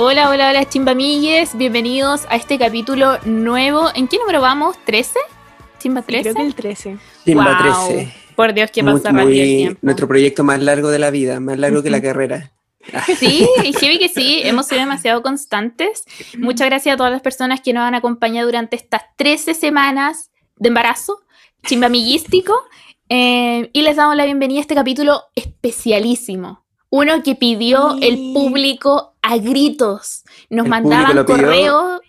Hola, hola, hola, chimbamilles. Bienvenidos a este capítulo nuevo. ¿En qué número vamos? ¿13? ¿Chimba 13? Creo que el 13. Chimba Wow. 13. Por Dios, Muy- pasa rápido el muy- tiempo. Nuestro proyecto más largo de la vida, más largo que la carrera. Sí, y heavy que sí, hemos sido demasiado constantes. Muchas gracias a todas las personas que nos han acompañado durante estas 13 semanas de embarazo chimbamillístico. Eh, y les damos la bienvenida a este capítulo especialísimo. Uno que pidió Sí. el público a gritos. Nos El mandaban público lo pidió. correo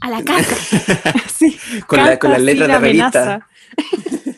a la casa. Sí. Con, la, con las letras de revista.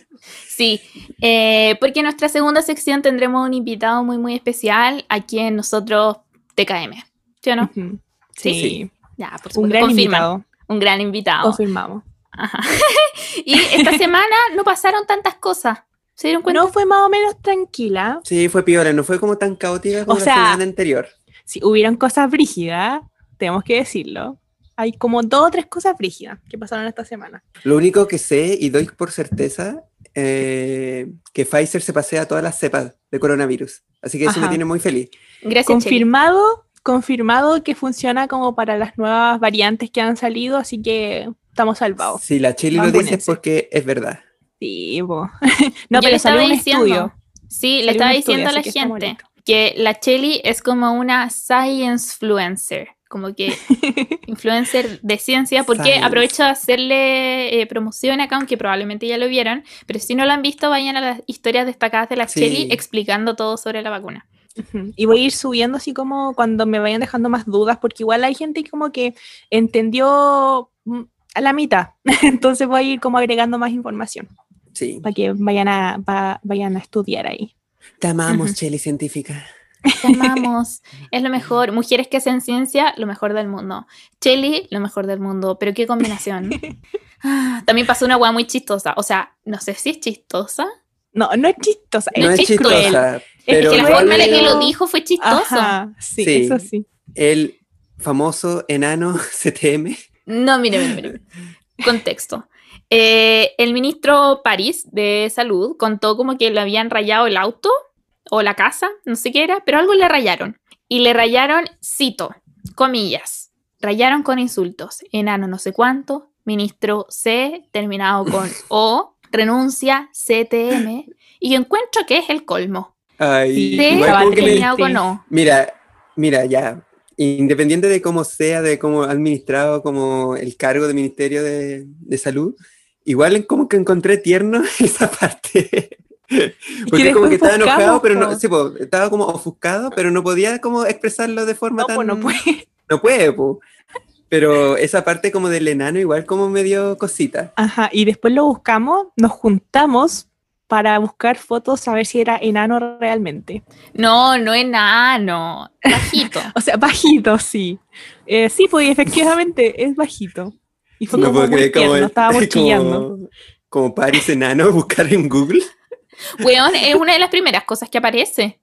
Sí, eh, porque en nuestra segunda sección tendremos un invitado muy, muy especial a quien nosotros TKM. ¿Sí o no? Sí, Sí. sí. Ya, por Un gran confirman. invitado. Un gran invitado. Confirmamos. Ajá. y esta semana no pasaron tantas cosas. ¿Se dieron cuenta? No fue más o menos tranquila. Sí, fue piola, no fue como tan caótica como O sea- la semana anterior. Si hubieran cosas brígidas, tenemos que decirlo. Hay como dos o tres cosas brígidas que pasaron esta semana. Lo único que sé y doy por certeza eh, que Pfizer se pasea todas las cepas de coronavirus. Así que eso me Ajá. tiene muy feliz. Gracias. Confirmado, confirmado que funciona como para las nuevas variantes que han salido, así que estamos salvados. Si la Chili lo dice es porque es verdad. Sí. Yo No, le pero estaba salió un diciendo- estudio. Sí, le estaba diciendo estudio, a la que gente que la Cheli es como una science influencer, como que influencer de ciencia, porque Science. aprovecho de hacerle eh, promoción acá, aunque probablemente ya lo vieron, pero si no lo han visto, vayan a las historias destacadas de la Sí. Cheli explicando todo sobre la vacuna. Y voy a ir subiendo así como cuando me vayan dejando más dudas, porque igual hay gente que como que entendió mm, a la mitad. Entonces voy a ir como agregando más información Sí. para que vayan a, va- vayan a estudiar ahí. Te amamos, Ujú. Cheli científica. Te amamos, es lo mejor. Mujeres que hacen ciencia, lo mejor del mundo. Cheli, lo mejor del mundo. Pero qué combinación. Ah, También pasó una hueá muy chistosa. O sea, no sé si es chistosa. No, no es chistosa, No es, es cruel. chistosa, Es pero que la forma en la que lo dijo fue sí, Sí. eso sí. el famoso enano CTM. No, mire, mire, mire. Contexto. Eh, el ministro París de Salud contó como que le habían rayado el auto o la casa, no sé qué era, pero algo le rayaron. Y le rayaron, cito, comillas, rayaron con insultos. Enano no sé cuánto, ministro C, terminado con O, renuncia, CTM. Y yo encuentro que es el colmo. Ay, C, terminado con O. Mira, mira, ya. Independiente de cómo sea, de cómo ha administrado como el cargo de Ministerio de, de Salud, igual en como que encontré tierno esa parte. Porque como que estaba enojado, pero no, po. sí, po, estaba como ofuscado, pero no podía como expresarlo de forma No, tan... pues no puede. No puede, po. Pero esa parte como del enano igual como me dio cosita. Ajá, y después lo buscamos, nos juntamos para buscar fotos a ver si era enano realmente. No, no enano, bajito. O sea, bajito, sí. Eh, sí, pues efectivamente es bajito. Y fue No como puedo creer como, estábamos chillando. como, como Paris enano buscar en Google. Weón, es una de las primeras cosas que aparece.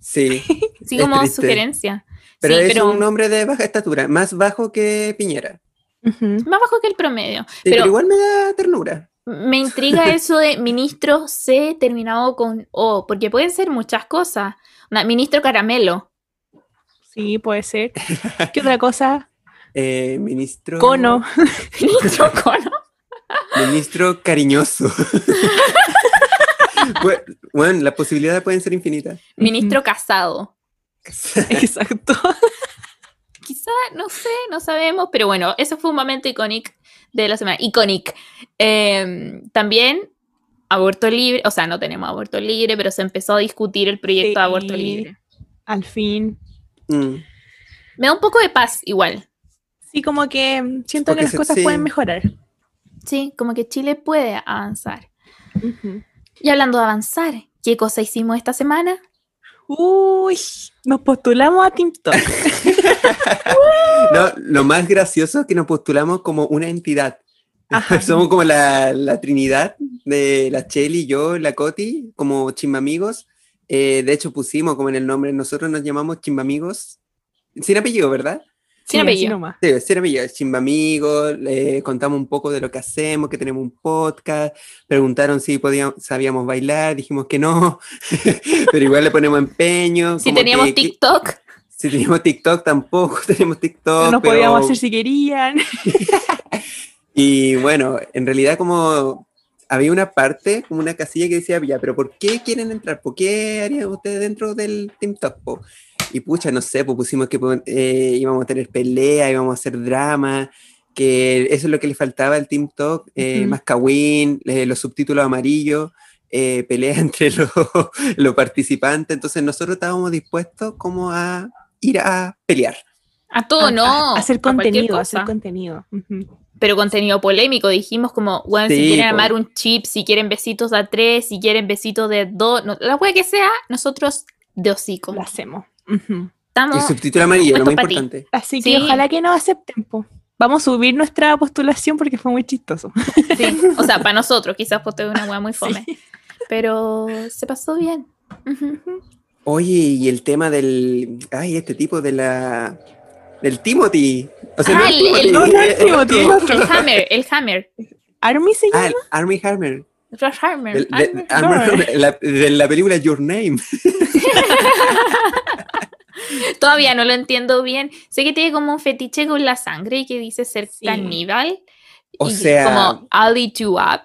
Sí. Sí, como triste. sugerencia. Pero sí, es pero un hombre de baja estatura, más bajo que Piñera. Más bajo que el promedio. Sí, Pero- pero, igual me da ternura. Me intriga eso de ministro C terminado con O, porque pueden ser muchas cosas. Una- ministro Caramelo. Sí, puede ser. ¿Qué otra cosa? Eh, ministro. Cono. Ministro Cono. Ministro cariñoso. Bu- bueno, las posibilidades pueden ser infinitas. Ministro Casado. Exacto. Quizá, no sé, no sabemos, pero bueno, eso fue un momento icónico de la semana. Iconic. Eh, también aborto libre, o sea, no tenemos aborto libre, pero se empezó a discutir el proyecto de aborto libre. Al fin. Mm. Me da un poco de paz igual. Sí, como que siento Porque que las se- cosas sí. pueden mejorar. Sí, como que Chile puede avanzar. Ujú. Y hablando de avanzar, ¿qué cosa hicimos esta semana? Uy, nos postulamos a TikTok. No, lo más gracioso es que nos postulamos como una entidad. Ajá. Somos como la, la trinidad de la Cheli, yo, la Coti, como chimbamigos. Eh, de hecho, pusimos como en el nombre, nosotros nos llamamos chimbamigos. Sin apellido, ¿verdad? Sin apellido. Sí, sin apellido, chimbamigos. le contamos un poco de lo que hacemos, que tenemos un podcast. Preguntaron si podíamos, sabíamos bailar, dijimos que no, pero igual le ponemos empeño. Si teníamos que- que- TikTok, Si teníamos TikTok, tampoco tenemos TikTok. No nos pero- podíamos hacer si querían. Y bueno, en realidad como había una parte, como una casilla que decía, ya, pero ¿por qué quieren entrar? ¿Por qué harían ustedes dentro del Team Talk? Po?" Y pucha, no sé, pues pusimos que eh, íbamos a tener pelea, íbamos a hacer drama, que eso es lo que le faltaba al Team Talk, eh, más kawin, eh, los subtítulos amarillos, eh, pelea entre los, los participantes, entonces nosotros estábamos dispuestos como a ir a pelear. A todo A- no. a- hacer a contenido, hacer contenido. Pero contenido polémico, dijimos como, bueno, si quieren po. armar un chip, si quieren besitos a tres, si quieren besitos de dos, no- la wea que sea, nosotros de hocico. Lo hacemos. Estamos, subtítulo amarillo, lo más pa' ti. importante. Así Sí. que ojalá que nos acepten. po. Vamos a subir nuestra postulación porque fue muy chistoso. sí, o sea, para nosotros, quizás pues una wea muy fome. Sí. Pero se pasó bien. Oye, y el tema del. Ay, este tipo de la. Del Timothy. O sea, Ah, no el- Timothy, el- no, no es eh, el Timothy, el El Hammer, el Hammer. Army se llama. Ah, el Army Hammer. Rush Hammer. De. Army Hammer, la, de la película Your Name. Todavía no lo entiendo bien. Sé que tiene como un fetiche con la sangre y que dice ser Sí. caníbal. O y sea- Como I'll eat you up.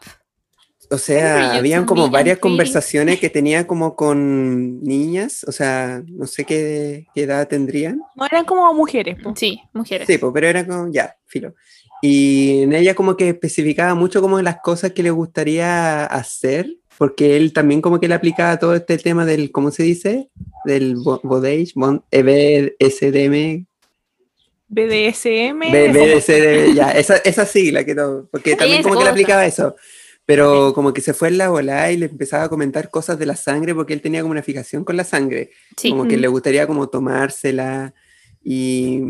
O sea, you habían to como varias conversaciones que tenía como con niñas. O sea, no sé qué, qué edad tendrían. No eran como mujeres. po. Sí, mujeres. Sí, pues, pero era como, ya, filo. Y en ella como que especificaba mucho como las cosas que le gustaría hacer, porque él también como que le aplicaba todo este tema del, ¿cómo se dice? Del bo- bodage, bon- eh, BDSM. B- BSDM, ya, esa, esa sigla que todo, porque también como que le aplicaba eso. Pero como que se fue en la bola y le empezaba a comentar cosas de la sangre porque él tenía como una fijación con la sangre como que le gustaría como tomársela y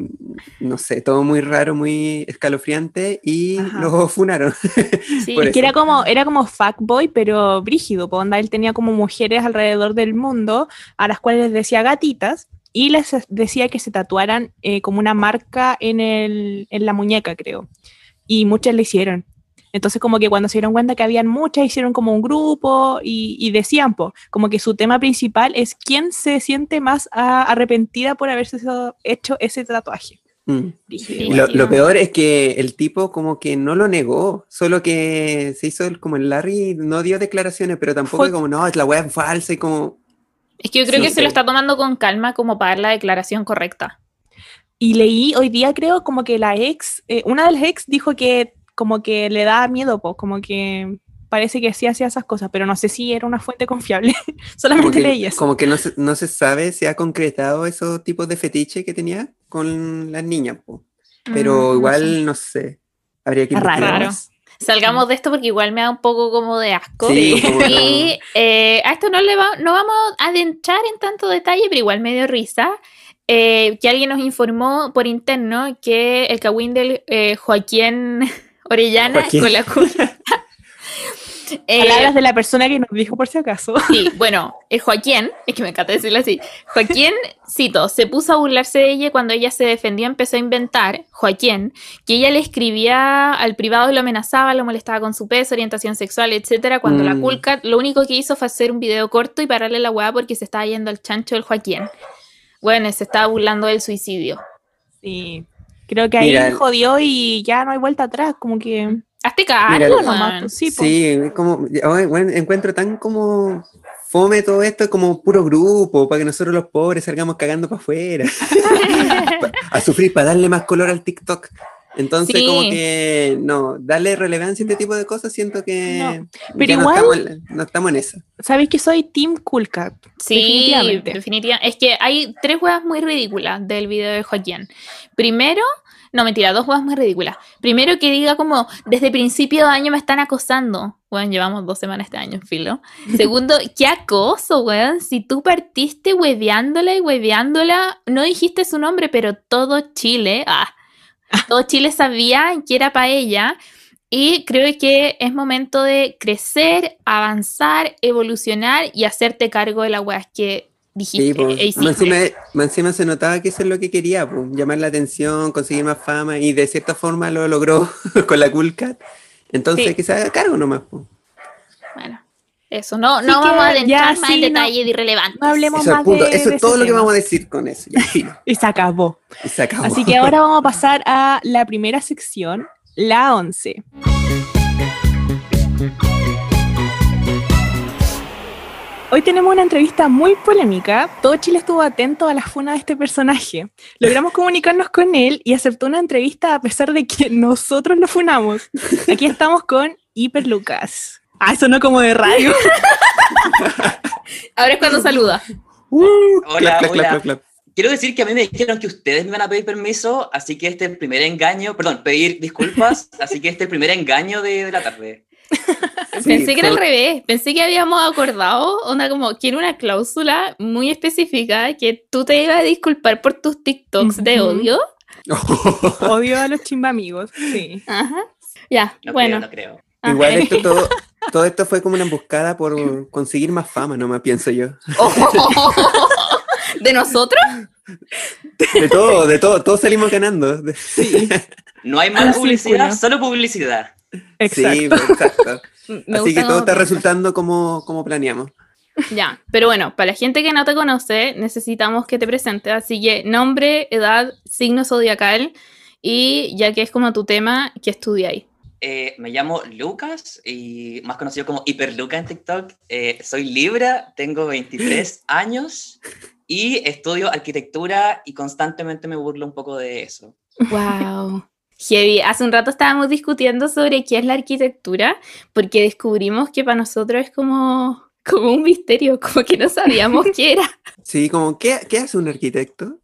no sé, todo muy raro, muy escalofriante y Ajá. lo funaron. sí. por Es que eso. era como, era como fuckboy, pero brígido, po, onda, él tenía como mujeres alrededor del mundo a las cuales les decía gatitas y les decía que se tatuaran eh, como una marca en, el, en la muñeca, creo. Y muchas le hicieron. Entonces como que cuando se dieron cuenta que habían muchas, hicieron como un grupo y, y decían, po, como que su tema principal es quién se siente más ah, arrepentida por haberse hecho ese tatuaje. Mm. Sí. Lo, lo peor es que el tipo como que no lo negó, solo que se hizo el- como el Larry, no dio declaraciones, pero tampoco Fue- como, no, la web es falsa y como... Es que yo creo Sí, que se lo está tomando con calma como para dar la declaración correcta. Y leí hoy día, creo, como que la ex, eh, una de las ex dijo que como que le da miedo, pues, como que parece que sí hacía esas cosas, pero no sé si era una fuente confiable. Como Solamente que, leí eso. como que no, se, no se sabe si ha concretado esos tipos de fetiche que tenía con las niñas, po. pero Mm, no sé. igual no sé, habría que Raro. Raro. Salgamos de esto porque igual me da un poco como de asco. Sí, como no. Y eh, a esto no, le va, no vamos a adentrar en tanto detalle, pero igual me dio risa. eh, que alguien nos informó por interno que el Kawin del eh, Joaquín Orellana Joaquín. con la cura. Eh, Palabras de la persona que nos dijo por si acaso. Sí, bueno, el Joaquín, es que me encanta decirlo así, Joaquín, cito, se puso a burlarse de ella cuando ella se defendió, empezó a inventar, Joaquín, que ella le escribía al privado y lo amenazaba, lo molestaba con su peso, orientación sexual, etcétera, cuando la Mm. Culcat lo único que hizo fue hacer un video corto y pararle la weá porque se estaba yendo al chancho del Joaquín. Bueno, se estaba burlando del suicidio. Sí. Creo que ahí Mira, jodió y ya no hay vuelta atrás, como que... Hazte cargo, nomás, pues, sí, po. Sí, es como, bueno, encuentro tan como fome todo esto, como puro grupo, para que nosotros los pobres salgamos cagando para afuera, a sufrir, para darle más color al TikTok. Entonces, Sí. como que, no, darle relevancia a este tipo de cosas, siento que No, pero no, igual- estamos, en- no estamos en eso. ¿Sabéis que soy Team Cool Cat? Sí, Definitivamente. definitivamente. Es que hay tres huevas muy ridículas del video de Joaquín. Primero, no mentira, dos huevas muy ridículas. Primero que diga como, desde principio de año me están acosando. Bueno, llevamos dos semanas este año, filo. Segundo, qué acoso, weón. Si tú partiste hueveándola y hueveándola, no dijiste su nombre, pero todo Chile, ah, todo Chile sabía que era para ella. Y creo que es momento de crecer, avanzar, evolucionar y hacerte cargo de las weas que dijiste Sí, pues, e hiciste. encima se notaba que eso es lo que quería, pues, llamar la atención, conseguir más fama, y de cierta forma lo logró con la Cool Cat. Entonces, Sí. que se haga cargo nomás. pues. Bueno, Eso, no, no que vamos a ya, adentrar más sí, en no- detalles irrelevantes. No hablemos Eso, más punto. de, Eso es todo lo que vamos a decir con eso. Y se acabó. Y se acabó. Así que ahora vamos a pasar a la primera sección, la 11. Hoy tenemos una entrevista muy polémica. Todo Chile estuvo atento a la funa de este personaje. Logramos comunicarnos con él y aceptó una entrevista a pesar de que nosotros lo funamos. Aquí estamos con Hiper Lucas. Ah, eso no como de radio. Ahora es cuando saluda. Hola, Clap, clap, hola. clap, clap, clap. Quiero decir que a mí me dijeron que ustedes me iban a pedir permiso, así que este es el primer engaño, perdón, pedir disculpas, así que este es el primer engaño de, de la tarde. Sí, Pensé que era al revés. Pensé que habíamos acordado, onda como que era una cláusula muy específica que tú te ibas a disculpar por tus TikToks de odio. Odio a los chimbamigos. Sí. Ajá. Ya, No bueno. creo, no creo. Igual esto todo, todo esto fue como una emboscada por conseguir más fama, nomás pienso yo. ¿De nosotros? De todo, de todo, todos salimos ganando. De- No hay mala Así publicidad, solo publicidad. Exacto. Sí, pues, exacto. Me Así que todo está resultando como, como planeamos. Ya, pero bueno, para la gente que no te conoce, necesitamos que te presentes. Así que nombre, edad, signo zodiacal y ya que es como tu tema, ¿qué estudiáis? Eh, me llamo Lucas y más conocido como Hiperluca en TikTok. Eh, soy Libra, tengo 23 años y estudio arquitectura y constantemente me burlo un poco de eso. Wow. Heavy. Hace un rato estábamos discutiendo sobre qué es la arquitectura, porque descubrimos que para nosotros es como, como un misterio, como que no sabíamos qué era. Sí, como, ¿qué, qué hace un arquitecto?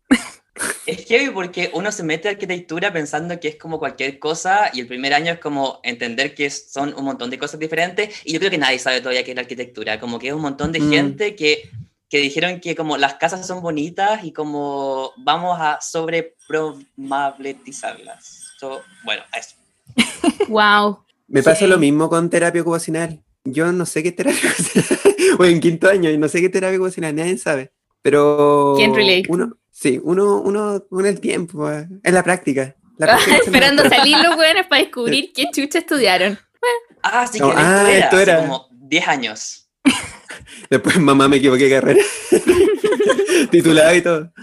Es heavy porque uno se mete a arquitectura pensando que es como cualquier cosa y el primer año es como entender que son un montón de cosas diferentes y yo creo que nadie sabe todavía qué es la arquitectura, como que es un montón de Mm. gente que, que dijeron que como las casas son bonitas y como vamos a sobreprobabilizarlas. So, bueno, eso. Wow. Me pasa Sí. lo mismo con terapia ocupacional. Yo no sé qué es terapia ocupacional. Bueno, en quinto año y no sé qué es terapia ocupacional, nadie sabe. Pero uno, sí, uno, uno con el tiempo, eh, es la práctica. La práctica se Esperando salir los buenos para descubrir qué chucha estudiaron. Ah, sí No, que ah, esto era, esto era. como 10 años. Después, mamá, me equivoqué de carrera. Titulado y todo.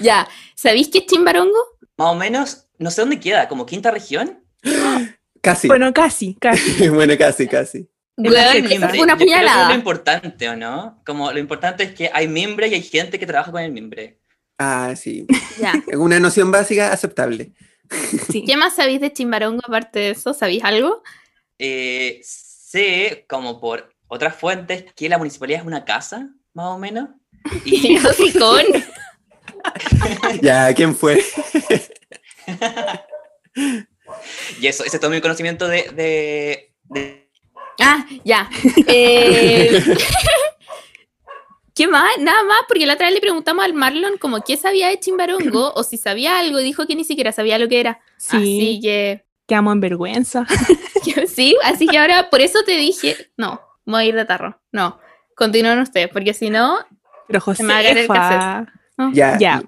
Ya, ¿sabéis qué es Chimbarongo? Más o menos, no sé dónde queda, como quinta región. Casi. Bueno, casi, casi. bueno, casi, casi. Fue una Yo creo que es lo puñalada. importante, ¿o no? Como lo importante es que hay mimbre y hay gente que trabaja con el mimbre. Ah, sí. Ya. Es Una noción básica aceptable. Sí. ¿Qué más sabéis de Chimbarongo aparte de eso? ¿Sabéis algo? Eh, sé, como por otras fuentes, que la municipalidad es una casa, más o menos. Y Hocicón. Ya, ¿quién fue? Y eso, ese es todo mi conocimiento de... de- de- Ah, ya. Eh, ¿Qué más? Nada más, porque la otra vez le preguntamos al Marlon como qué sabía de Chimbarongo o si sabía algo y dijo que ni siquiera sabía lo que era. Sí, Así que, quedamos en vergüenza. sí, así que ahora por eso te dije, no, voy a ir de tarro. No, continúen ustedes, porque si no, Pero José, me va a caer el Ya.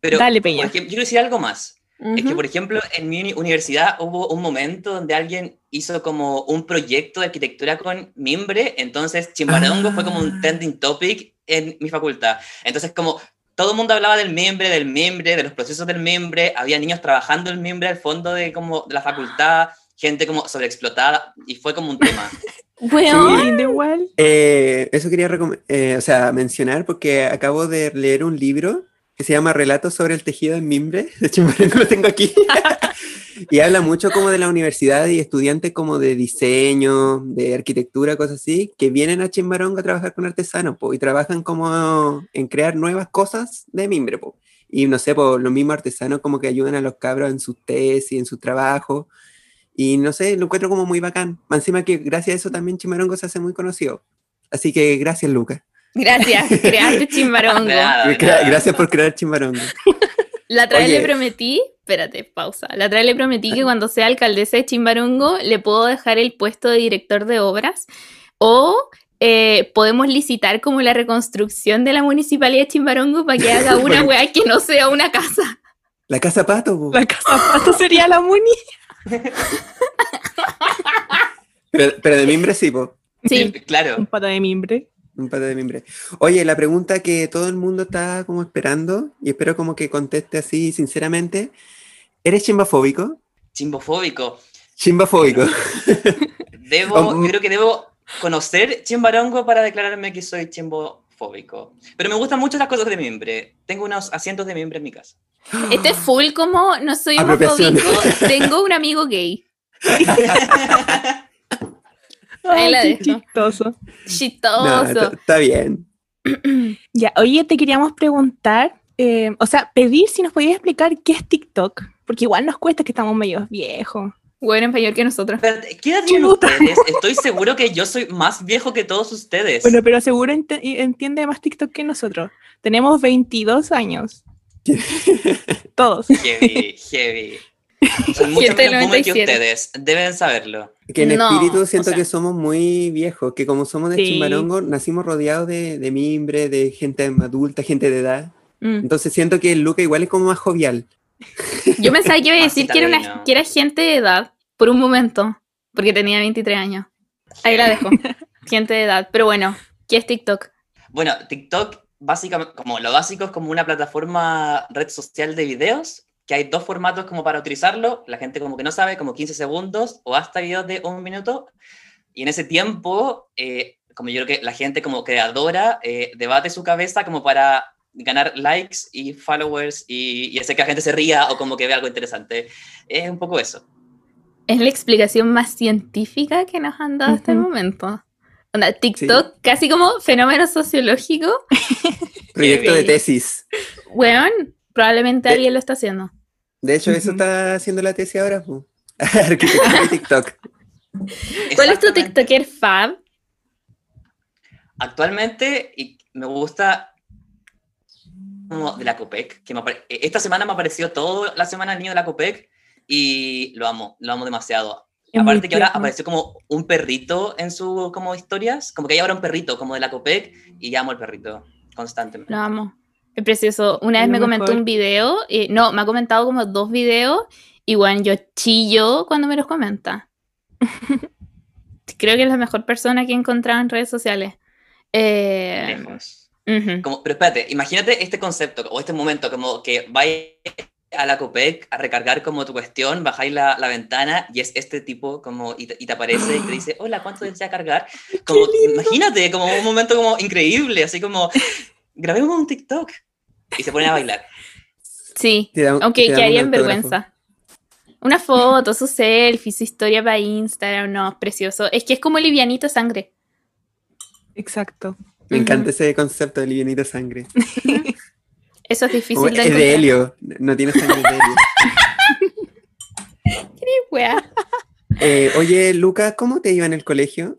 Pero, Dale, Peña. yo quiero decir algo más. Es que, por ejemplo, en mi uni- universidad hubo un momento donde alguien hizo como un proyecto de arquitectura con mimbre, entonces Chimbarongo fue como un Ah. trending topic en mi facultad. Entonces, como todo el mundo hablaba del mimbre, del mimbre, de los procesos del mimbre, había niños trabajando el mimbre al fondo de, como, de la facultad, gente como sobreexplotada, y fue como un tema. Qué lindo igual. Eh, eso quería eh, o sea, mencionar porque acabo de leer un libro que se llama Relatos sobre el tejido en mimbre. De hecho, lo tengo aquí. y habla mucho como de la universidad y estudiantes como de diseño, de arquitectura, cosas así, que vienen a Chimbarongo a trabajar con artesanos po, y trabajan como en crear nuevas cosas de mimbre. po. Y no sé, po, los mismos artesanos como que ayudan a los cabros en sus tesis, en sus trabajos. Y no sé, lo encuentro como muy bacán. Encima que gracias a eso también Chimarongo se hace muy conocido. Así que gracias, Lucas. Gracias, creaste Chimbarongo. Nada, Gra- nada. Gracias por crear Chimarongo. La otra vez le prometí, espérate, pausa. La otra vez le prometí que cuando sea alcaldesa de Chimbarongo le puedo dejar el puesto de director de obras o eh, podemos licitar como la reconstrucción de la municipalidad de Chimbarongo para que haga una weá que no sea una casa. La casa pato. La casa pato sería la muni. Pero, pero de mimbre sí, po. Sí, Claro. Un pato de mimbre. Un pato de mimbre. Oye, la pregunta que todo el mundo está como esperando, y espero como que conteste así sinceramente, ¿eres chimbafóbico? Chimbofóbico. Chimbafóbico. Debo, creo que debo conocer Chimbarongo para declararme que soy chimbofóbico. Pero me gustan mucho las cosas de mimbre. Tengo unos asientos de mimbre en mi casa. este es full como no soy homofóbico, tengo un amigo gay. Ahí la Ay, qué dejo. chistoso. No, Chistoso. está está bien. Ya, oye, te queríamos preguntar, eh, o sea, pedir si nos podías explicar qué es TikTok, porque igual nos cuesta que estamos medio viejos. Bueno, en mayor que nosotros. Espérate, ¿Qué edad tienen ustedes? Estoy seguro que yo soy más viejo que todos ustedes. Bueno, pero seguro entiende más TikTok que nosotros. Tenemos 22 años. Todos. Heavy, heavy. Soy mucho que 97. ustedes. Deben saberlo. Que en No, espíritu siento o sea- que somos muy viejos, que como somos de Sí. Chimbarongo, nacimos rodeados de, de mimbre, de gente adulta, gente de edad. Mm. Entonces siento que el Luca igual es como más jovial. Yo pensaba que iba a decir que era, una, que era gente de edad, por un momento, porque tenía 23 años. Ahí la dejo. gente de edad. Pero bueno, ¿qué es TikTok? Bueno, TikTok, básicamente, como lo básico es como una plataforma red social de videos, que hay dos formatos como para utilizarlo. La gente como que no sabe, como 15 segundos o hasta videos de un minuto. Y en ese tiempo, eh, como yo creo que la gente como creadora eh, debate su cabeza como para ganar likes y followers y, y hacer que la gente se ría o como que vea algo interesante. Es un poco eso. Es la explicación más científica que nos han dado hasta el momento. Onda, TikTok, casi como fenómeno sociológico. Proyecto de tesis. Weón, probablemente Eh, alguien lo está haciendo. De hecho, eso está haciendo la tesis ahora. Arquitectura de TikTok. ¿Cuál es tu. TikToker fab? Actualmente, y me gusta como de la COPEC, que me apare- eh, esta semana me apareció toda la semana el niño de la COPEC y lo amo, lo amo demasiado. Es Aparte que ahora apareció como un perrito en su como historias, como que hay ahora un perrito como de la COPEC y amo el perrito constantemente. Lo amo. Es precioso. Una vez me comentó mejor. un video, eh, no, me ha comentado como dos videos, y bueno, yo chillo cuando me los comenta. Creo que es la mejor persona que he encontrado en redes sociales. Eh, Lejos. ujú. Como, pero espérate, imagínate este concepto o este momento como que vais a la COPEC a recargar como tu cuestión, bajáis la, la ventana y es este tipo como y te, y te aparece y te dice, hola, ¿cuánto desea cargar? Como, imagínate, como un momento como increíble, así como, grabemos un TikTok y se ponen a bailar. Sí, un- aunque te da quedaría un en autógrafo. vergüenza. Una foto, su selfie, su historia para Instagram, no, es precioso. Es que es como livianito sangre. Exacto. Me encanta ese concepto de livianita sangre. Eso es difícil Como de es de helio, no tiene sangre de helio. Wea. Eh, oye, Luca, ¿cómo te iba en el colegio?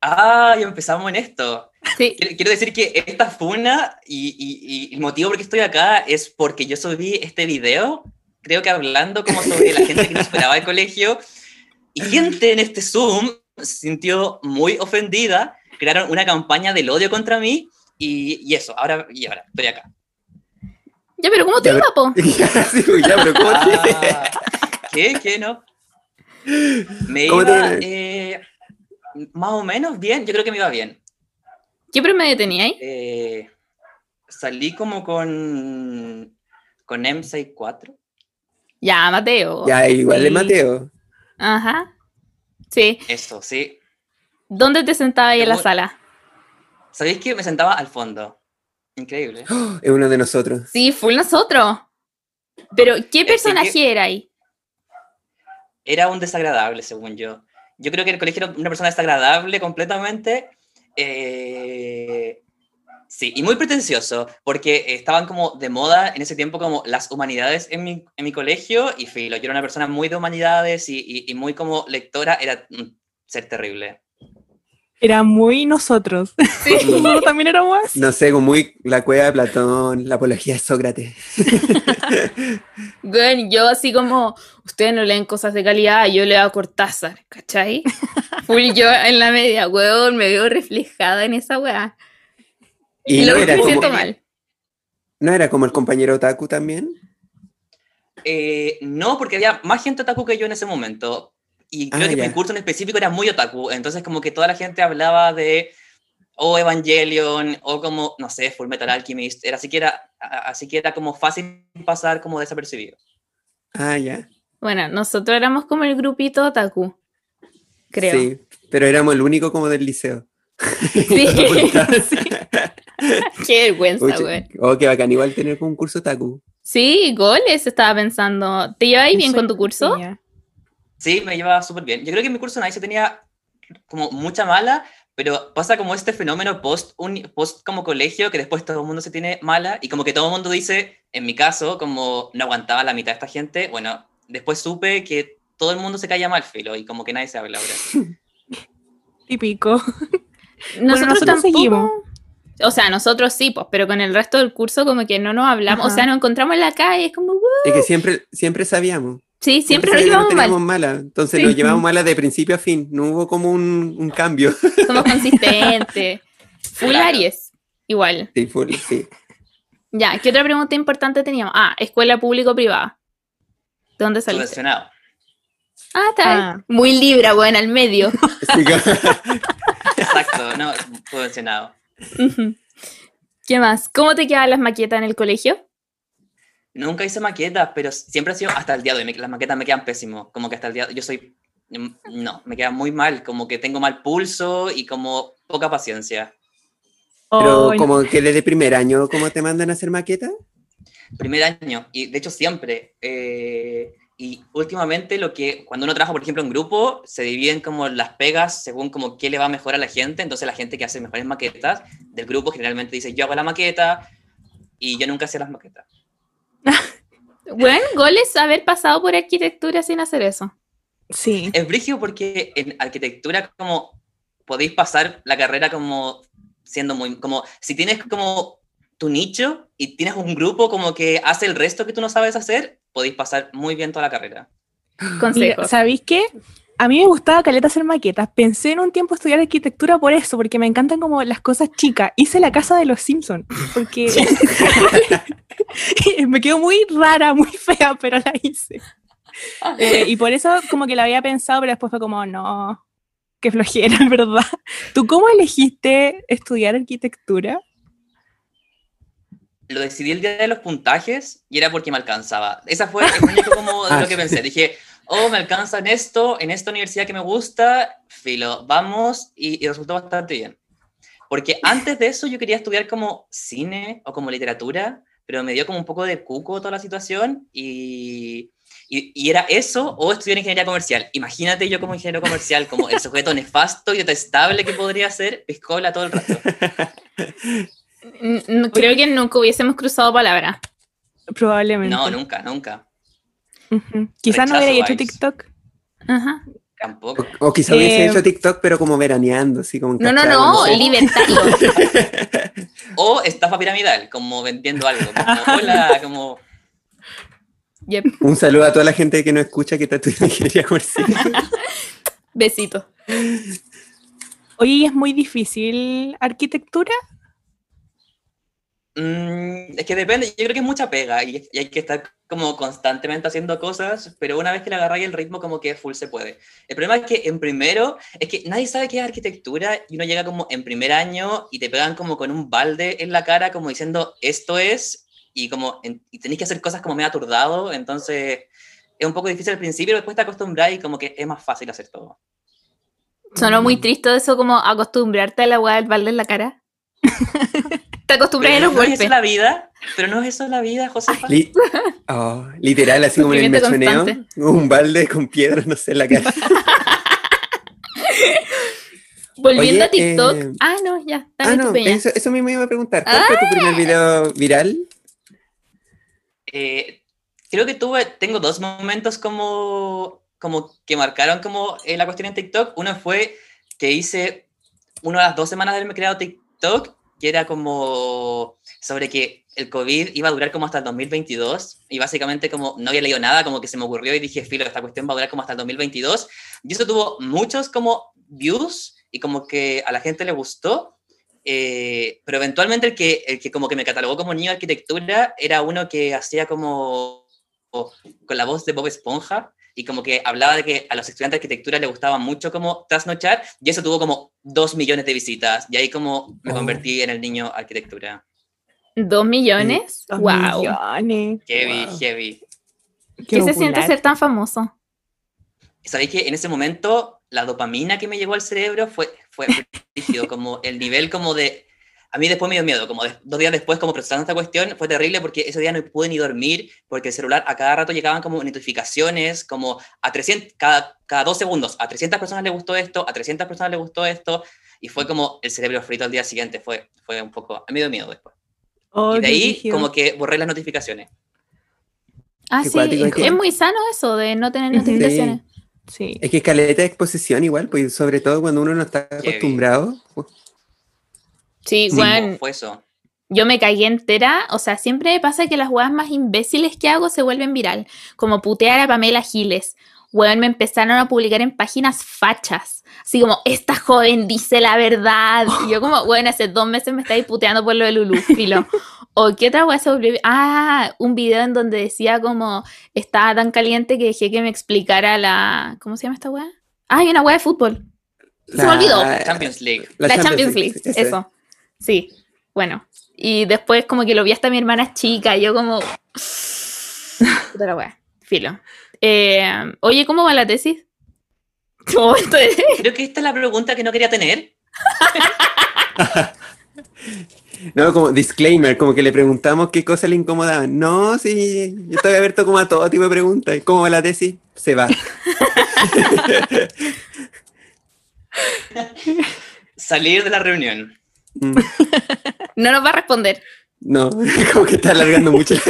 Ah, ya empezamos en esto. Sí, Quiero, decir que esta funa y, y- y el motivo por qué estoy acá es porque yo subí este video, creo que hablando como sobre la gente que no esperaba el colegio, y gente en este Zoom se sintió muy ofendida, crearon una campaña del odio contra mí, y, y eso, ahora, y ahora, estoy acá. ya, pero ¿cómo te iba, po? ya, sí, ya, pero ¿cómo te- Ah, ¿Qué? ¿Qué no? Me ¿Cómo te- iba eh, más o menos bien, yo creo que me iba bien. ¿Qué promedio teníais? Eh, salí como con, con M64. Ya, Mateo. Ya, igual de Sí. Mateo. Ajá. Sí. Eso, sí. ¿Dónde te sentabas ahí en la sala? ¿Sabéis que me sentaba al fondo? Increíble. Es uno de nosotros. Sí, full nosotros. Pero, ¿qué que- personaje era ahí? Era un desagradable, según yo. Yo creo que el colegio era una persona desagradable completamente. Eh, sí, y muy pretencioso, porque estaban como de moda en ese tiempo como las humanidades en mi, en mi colegio, y filo, yo era una persona muy de humanidades y, y- muy como lectora, era un ser terrible. Era muy nosotros. Sí. Nosotros también éramos así. No sé, como muy la cueva de Platón, la apología de Sócrates. Bueno, yo así como, ustedes no leen cosas de calidad, yo leo a Cortázar, ¿cachai? Full yo en la media, weón, me veo reflejada en esa weá. Y Y no lo era, me como, siento mal. no era como el compañero Otaku también. Eh, no, porque había más gente otaku que yo en ese momento. Y creo Ah, que ya. mi curso en específico era muy otaku, entonces como que toda la gente hablaba de o Evangelion o como, no sé, Full Metal Alchemist, era así que era, así que era como fácil pasar como desapercibido. Ah, ya. Bueno, nosotros éramos como el grupito otaku. Creo. Sí, pero éramos el único como del liceo. Sí, sí. Qué vergüenza, güey. oh, qué bacán, igual tener como un curso taku. Sí, goles estaba pensando. ¿Te llevas bien con tu curso? tenía. Sí, me llevaba súper bien. Yo creo que en mi curso nadie se tenía como mucha mala, pero pasa como este fenómeno post, uni- post como colegio, que después todo el mundo se tiene mala y como que todo el mundo dice, en mi caso, como no aguantaba la mitad de esta gente, bueno, después supe que todo el mundo se caía mal, filo, y como que nadie se habla ahora. Típico. Nosotros, nosotros tampoco. seguimos. O sea, nosotros sí, pues, pero con el resto del curso como que no nos hablamos. O Ajá. sea, nos encontramos en la calle, es como, "Uh". Es que siempre, siempre sabíamos. Sí, siempre que llevamos mal. mala. Entonces Sí. nos llevamos mala de principio a fin. No hubo como un, un cambio. Somos consistentes. Full Claro. Aries. Igual. Sí, fue- sí. Ya, ¿qué otra pregunta importante teníamos? Ah, escuela público o privada. ¿De dónde saliste? Ah, está. Ah. Muy libra, bueno, al medio. Exacto, no, subvencionado. ¿Qué más? ¿Cómo te quedaban las maquetas en el colegio? Nunca hice maquetas, pero siempre ha sido hasta el día de hoy. Las maquetas me quedan pésimos. Como que hasta el día yo soy. mm, No, me quedan muy mal. Como que tengo mal pulso y como poca paciencia. Pero Oh, como que desde primer año, ¿cómo te mandan a hacer maqueta? Primer año, y de hecho siempre. eh, y últimamente lo que, cuando uno trabaja, por ejemplo, en grupo, se dividen como las pegas según como qué le va mejor a la gente. Entonces la gente que hace mejores maquetas del grupo generalmente dice, yo hago la maqueta y yo nunca hacía las maquetas. Bueno, goles haber pasado por arquitectura sin hacer eso. Sí. Es brígido porque en arquitectura como podéis pasar la carrera como siendo muy, como si tienes como tu nicho y tienes un grupo como que hace el resto que tú no sabes hacer, podéis pasar muy bien toda la carrera. Mira, Consejos. ¿Sabéis qué? A mí me gustaba caleta hacer maquetas. Pensé en un tiempo estudiar arquitectura por eso, porque me encantan como las cosas chicas. Hice la casa de los Simpsons, porque me quedó muy rara, muy fea, pero la hice. Eh, y por eso como que la había pensado, pero después fue como, no, qué flojera, ¿verdad? ¿Tú cómo elegiste estudiar arquitectura? Lo decidí el día de los puntajes y era porque me alcanzaba. Esa fue el único como de Ah, lo que pensé. Dije, oh, me alcanza en esto, en esta universidad que me gusta, filo, vamos, y, y resultó bastante bien. Porque antes de eso yo quería estudiar como cine o como literatura, pero me dio como un poco de cuco toda la situación y, y, y era eso o estudiar ingeniería comercial. Imagínate yo como ingeniero comercial, como el sujeto nefasto y detestable que podría ser, piscola todo el rato. N- n- Creo que nunca hubiésemos cruzado palabra. Probablemente. No, nunca, nunca. Ujú. Quizás no hubiera hecho. TikTok. Ajá. Tampoco. O quizá hubiese Eh, hecho TikTok, pero como veraneando, así como No, no, Cachagua, no, sé. libertario. O estafa piramidal, como vendiendo algo. Como, hola, como. Yep. Un saludo a toda la gente que nos escucha que está estudiando ingeniería comercial. Besito. Oye, ¿y es muy difícil arquitectura? Mm, es que depende, yo creo que es mucha pega y, y hay que estar como constantemente haciendo cosas, pero una vez que le agarráis el ritmo, como que full se puede. El problema es que en primero, es que nadie sabe qué es arquitectura y uno llega como en primer año y te pegan como con un balde en la cara, como diciendo esto es, y como en- y tenéis que hacer cosas como medio aturdado, entonces es un poco difícil al principio, pero después te acostumbras y como que es más fácil hacer todo. Sonó muy triste eso como acostumbrarte a la weá del balde en la cara. Te acostumbras a Pero los no es golpes. eso la vida, pero no es eso la vida, Josefa. Li- oh, literal, así como en el mechoneo, un balde con piedras, no sé, en la cara. Volviendo Oye, a TikTok. eh, ah, no, ya. Ah, tu no, peña. eso, eso mismo iba a preguntar. ¿Cuál fue tu primer video viral? Eh, creo que tuve, tengo dos momentos como, como que marcaron como eh, la cuestión en TikTok. Uno fue que hice una de las dos semanas de haberme creado TikTok, que era como sobre que el COVID iba a durar como hasta el 2022 y básicamente como no había leído nada, como que se me ocurrió y dije, filo, esta cuestión va a durar como hasta el 2022. Y eso tuvo muchos como views y como que a la gente le gustó. Eh, pero eventualmente el que, el que como que me catalogó como niño de arquitectura era uno que hacía como con la voz de Bob Esponja y como que hablaba de que a los estudiantes de arquitectura les gustaba mucho como trasnochar y eso tuvo como dos millones de visitas y ahí como me Oh. convertí en el niño arquitectura. ¿Dos millones? Dos wow. millones. Heavy, Wow. heavy. ¿Qué se siente ser tan famoso? ¿Sabéis que en ese momento la dopamina que me llegó al cerebro fue, fue rígido, como el nivel como de... A mí después me dio miedo, como de- dos días después, como procesando esta cuestión, fue terrible porque ese día no pude ni dormir, porque el celular a cada rato llegaban como notificaciones, como a 300, cada, cada dos segundos, a 300 personas le gustó esto, a 300 personas le gustó esto, y fue como el cerebro frito al día siguiente, fue, fue un poco... A mí me dio miedo después. Oh, y de ahí brígido. como que borré las notificaciones. Ah, sí, es, que- es muy sano eso de no tener notificaciones. Sí. Es que caleta de exposición igual, pues sobre todo cuando uno no está acostumbrado. pues, Sí, Sí, bueno, fue eso. yo me cagué entera. O sea, siempre me pasa que las weas más imbéciles que hago se vuelven viral. Como putear a Pamela Giles. Weón, me empezaron a publicar en páginas fachas. Así como, esta joven dice la verdad. Y yo como, bueno, hace dos meses me estáis puteando por lo de Lulu, filo. O qué otra wea se volvió... Ah, un video en donde decía como, estaba tan caliente que dejé que me explicara la... ¿Cómo se llama esta wea? Ah, hay una wea de fútbol. Se me la- olvidó. Champions League. La, Champions League, eso. Sí, bueno. Y después como que lo vi hasta mi hermana chica, y yo como... Puta la wea, filo. Eh, oye, ¿cómo va la tesis? Creo que esta es la pregunta que no quería tener. No, como disclaimer, como que le preguntamos qué cosa le incomodaban. No, sí, yo estoy abierto como a todo tipo de preguntas. ¿Y ¿Cómo va la tesis? Se va. Salir de la reunión. Mm, No nos va a responder. No, como que está alargando mucho.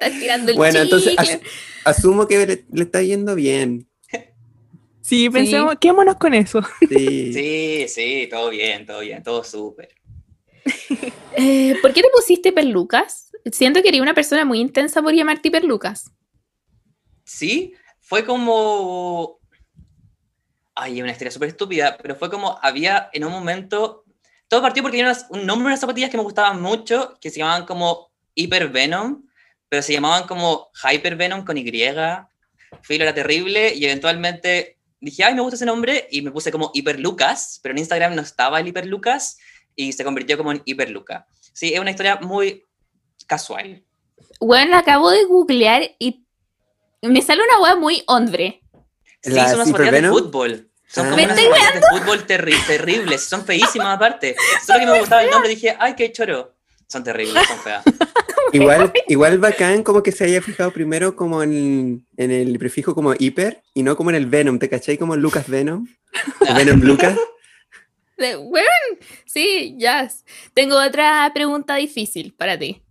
Está tirando el Bueno, entonces as- asumo que le, le está yendo bien. Sí, pensemos, quémonos con eso. Sí. Sí, sí, todo bien, todo bien, todo súper. Eh, ¿Por qué te pusiste perlucas? Siento que eres una persona muy intensa por llamarte perlucas. Sí, fue como... Ay, una historia súper estúpida, pero fue como, había en un momento... Todo partió porque había un nombre de unas zapatillas que me gustaban mucho, que se llamaban como Hyper Venom, pero se llamaban como Hyper Venom con Y. Filo era terrible y eventualmente dije, ay, me gusta ese nombre y me puse como Hyper Lucas, pero en Instagram no estaba el Hyper Lucas y se convirtió como en Hyper Luca. Sí, es una historia muy casual. Bueno, acabo de googlear y me sale una wea muy hombre. Sí, ¿Las son unas de fútbol. Son Ah. como ¿Me unas de fútbol terri- terribles. Son feísimas aparte. Solo que me gustaba el nombre dije, ay, qué choro. Son terribles, son feas. Igual, igual bacán como que se haya fijado primero como en, en el prefijo como hiper y no como en el Venom, ¿te cachai? Como Lucas Venom o Venom Lucas. De- sí, ya. Tengo otra pregunta difícil para ti.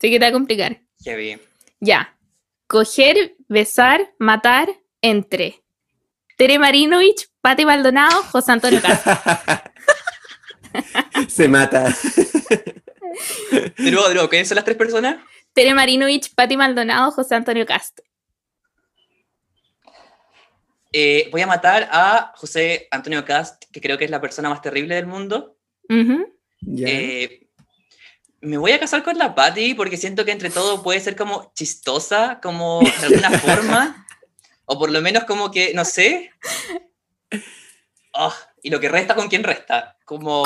Sé que te va a complicar. Heavy. Ya. Coger, besar, matar entre Tere Marinovich, Pati Maldonado, José Antonio Castro. se mata. De nuevo, de nuevo, ¿quiénes son las tres personas? Tere Marinovich, Pati Maldonado, José Antonio Castro. Eh, voy a matar a José Antonio Cast, que creo que es la persona más terrible del mundo. Ujú. Ya. Eh, me voy a casar con la Patty porque siento que entre todo puede ser como chistosa, como de alguna forma. O por lo menos como que, no sé. Ah, y lo que resta con quién resta. Como.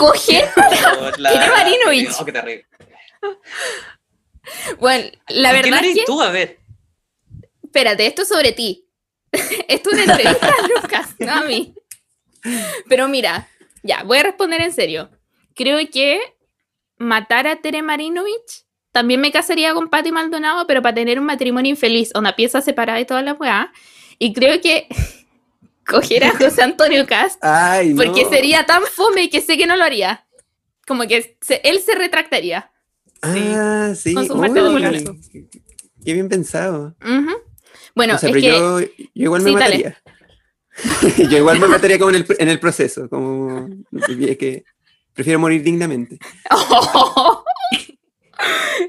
La- Tere Marinovich. Oh, qué terrible. Bueno, la ¿Con quién verdad es eres que. tú? A ver. Espérate, esto es sobre ti. esto es una entrevista a Lucas, no a mí. Pero mira, ya, voy a responder en serio. Creo que matar a Tere Marinovich también me casaría con Patti Maldonado, pero para tener un matrimonio infeliz, una pieza separada y toda la weá. Y creo que coger a José Antonio Cast, Ay, no. porque sería tan fome que sé que no lo haría. Como que se- él se retractaría. Ah, sí. Con su Uy. Qué bien pensado. Bueno, o sea, es pero que yo, yo igual me Sí, mataría. yo igual me mataría como en el, en el proceso. Como es que prefiero morir dignamente.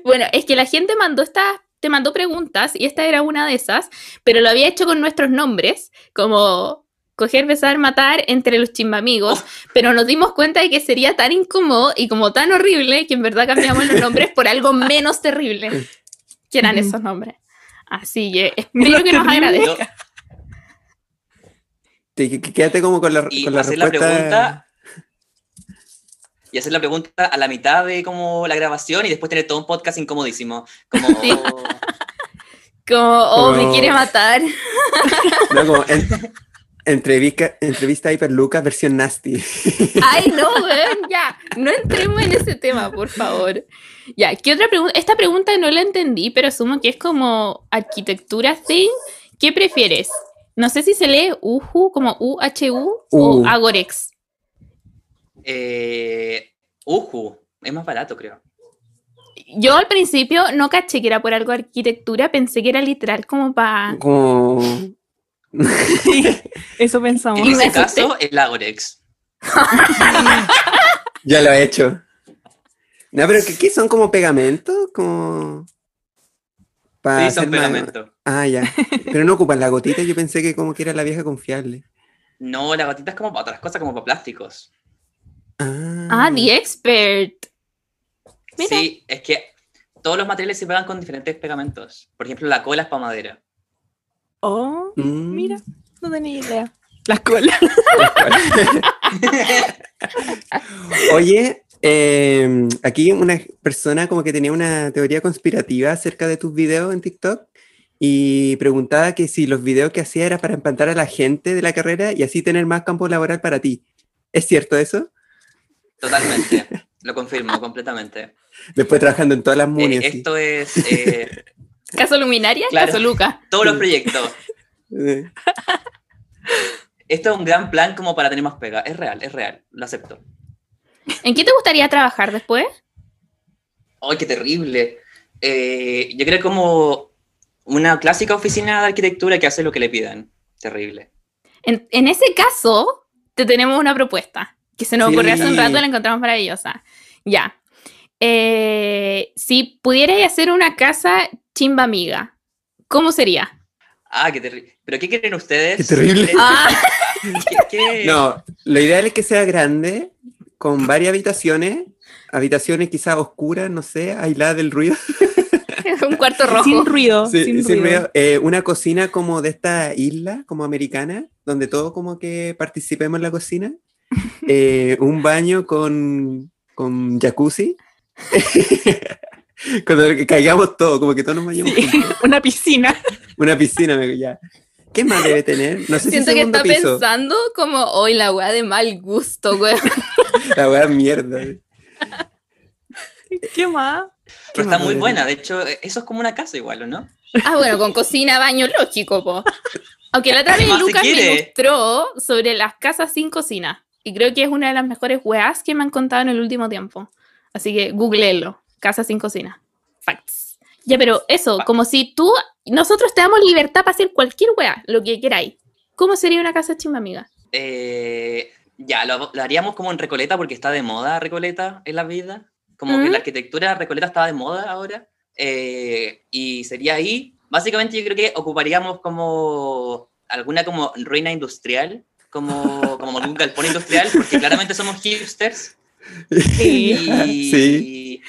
bueno, es que la gente mandó estas, te mandó preguntas y esta era una de esas, pero lo había hecho con nuestros nombres, como coger, besar, matar entre los chimbamigos, pero nos dimos cuenta de que sería tan incómodo y como tan horrible que en verdad cambiamos los nombres por algo menos terrible, que eran esos nombres. Así que espero que nos agradezca. Quédate como con la, Y con la hacer la respuesta. pregunta. Y hacer la pregunta a la mitad de como la grabación y después tener todo un podcast incomodísimo. Como, Sí. Como, oh, me quiere matar. No, como en- entrevista, entrevista a Hiperlucas versión nasty. Ay, no, weón, ya. No entremos en ese tema, por favor. Ya, ¿qué otra pregunta? Esta pregunta no la entendí, pero asumo que es como arquitectura thing. ¿Qué prefieres? No sé si se lee UHU, como UHU, o U. Agorex. eh, Uju, es más barato, creo. Yo al principio no caché que era por algo de arquitectura, pensé que era literal como para... Como. Eso pensamos. En ese caso, el Agorex. Ya lo he hecho. No, pero ¿qué, qué son como pegamentos? Como. Para Sí, son más- pegamento. Ah, ya. Pero no ocupan la gotita, yo pensé que como que era la vieja confiable. No, la gotita es como para otras cosas, como para plásticos. Ah, Ah, The Expert. Mira. Sí, es que todos los materiales se pegan con diferentes pegamentos. Por ejemplo, la cola es para madera. Oh, Mm. mira, no tenía idea. Las colas. Oye, eh, aquí una persona como que tenía una teoría conspirativa acerca de tus videos en TikTok y preguntaba que si los videos que hacía era para empantar a la gente de la carrera y así tener más campo laboral para ti. ¿Es cierto eso? Totalmente. Lo confirmo completamente. Después trabajando en todas las Eh, munias. sí. esto es eh, ¿Caso Luminaria? Claro. ¿Caso Luca? todos los proyectos. Esto es un gran plan como para tener más pega. Es real, es real. Lo acepto. ¿En qué te gustaría trabajar después? ¡Ay, qué terrible! Eh, yo creo como una clásica oficina de arquitectura que hace lo que le pidan. Terrible. En, en ese caso, te tenemos una propuesta que se nos Sí. ocurrió hace un rato y la encontramos maravillosa. Ya. Eh, si pudierais hacer una casa chimba amiga, ¿cómo sería? Ah, qué terrible. ¿Pero qué quieren ustedes? Qué terrible. Ah, ¿Qué- qué- No, lo ideal es que sea grande, con varias habitaciones, habitaciones quizás oscuras, no sé, aisladas del ruido. un cuarto rojo. Sin ruido. Sí, sin sin ruido. ruido. Eh, una cocina como de esta isla, como americana, donde todos como que participemos en la cocina. Eh, un baño con, con jacuzzi. Cuando caigamos todos, como que todos nos bañamos Sí. Una piscina. Una piscina, me ya. ¿Qué más debe tener? No sé Siento si que segundo está piso. pensando como, hoy la weá de mal gusto, güey. La weá mierda. ¿Qué más? Pero está más muy buena. De hecho, eso es como una casa igual, ¿o no? Ah, bueno, con cocina, baño, lógico, po. Aunque la otra ¿Qué vez Lucas me ilustró sobre las casas sin cocina. Y creo que es una de las mejores weas que me han contado en el último tiempo. Así que googleenlo. Casa sin cocina. Facts. Ya, pero eso, Facts. como si tú, nosotros te damos libertad para hacer cualquier wea, lo que queráis. ¿Cómo sería una casa chimba amiga? Eh, ya, lo, lo haríamos como en Recoleta porque está de moda Recoleta en la vida. Como que ¿Mm? la arquitectura Recoleta está de moda ahora. Eh, y sería ahí. Básicamente yo creo que ocuparíamos como alguna como ruina industrial, como, como algún galpón industrial, porque claramente somos hipsters. Sí. Y, Sí.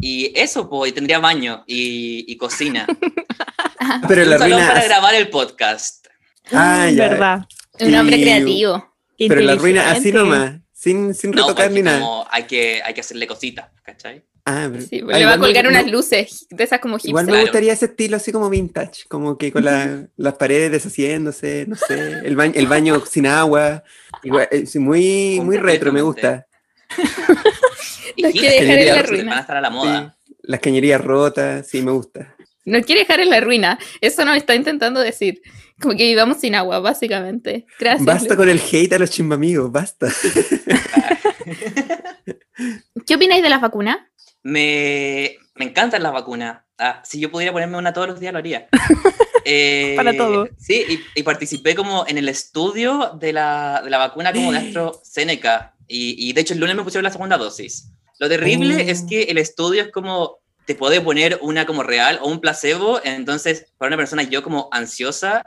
Y eso, pues, y tendría baño y, y cocina. Pero Un la salón ruina. para grabar el podcast. Ah, ya. verdad. Un hombre creativo. Pero la ruina así nomás. Sin, sin retocar ni nada. como hay que, hay que hacerle cositas, ¿cachai? Ah, pero- Sí, ah, le va a colgar me- unas luces de esas como Igual me hipster. Gustaría ese estilo así como vintage, como que con la- las paredes deshaciéndose, no sé, el baño, el baño sin agua, igual, eh, muy, muy retro, me gusta. Hipsters, quiere dejar en la ruina. Van a estar a la moda. Sí, las cañerías rotas, sí, me gusta. No quiere dejar en la ruina. Eso nos está intentando decir. Como que vivamos sin agua, básicamente. Gracias. Basta con el hate a los chimbamigos, basta. ¿Qué opináis de las vacunas? Me, me encantan las vacunas. Ah, si yo pudiera ponerme una todos los días, lo haría. Eh, Para todo. Sí, y, y participé como en el estudio de la, de la vacuna como de AstraZeneca. Y, y de hecho el lunes me pusieron la segunda dosis. Lo terrible Oh. es que el estudio es como, te puede poner una como real o un placebo. Entonces, para una persona yo como ansiosa,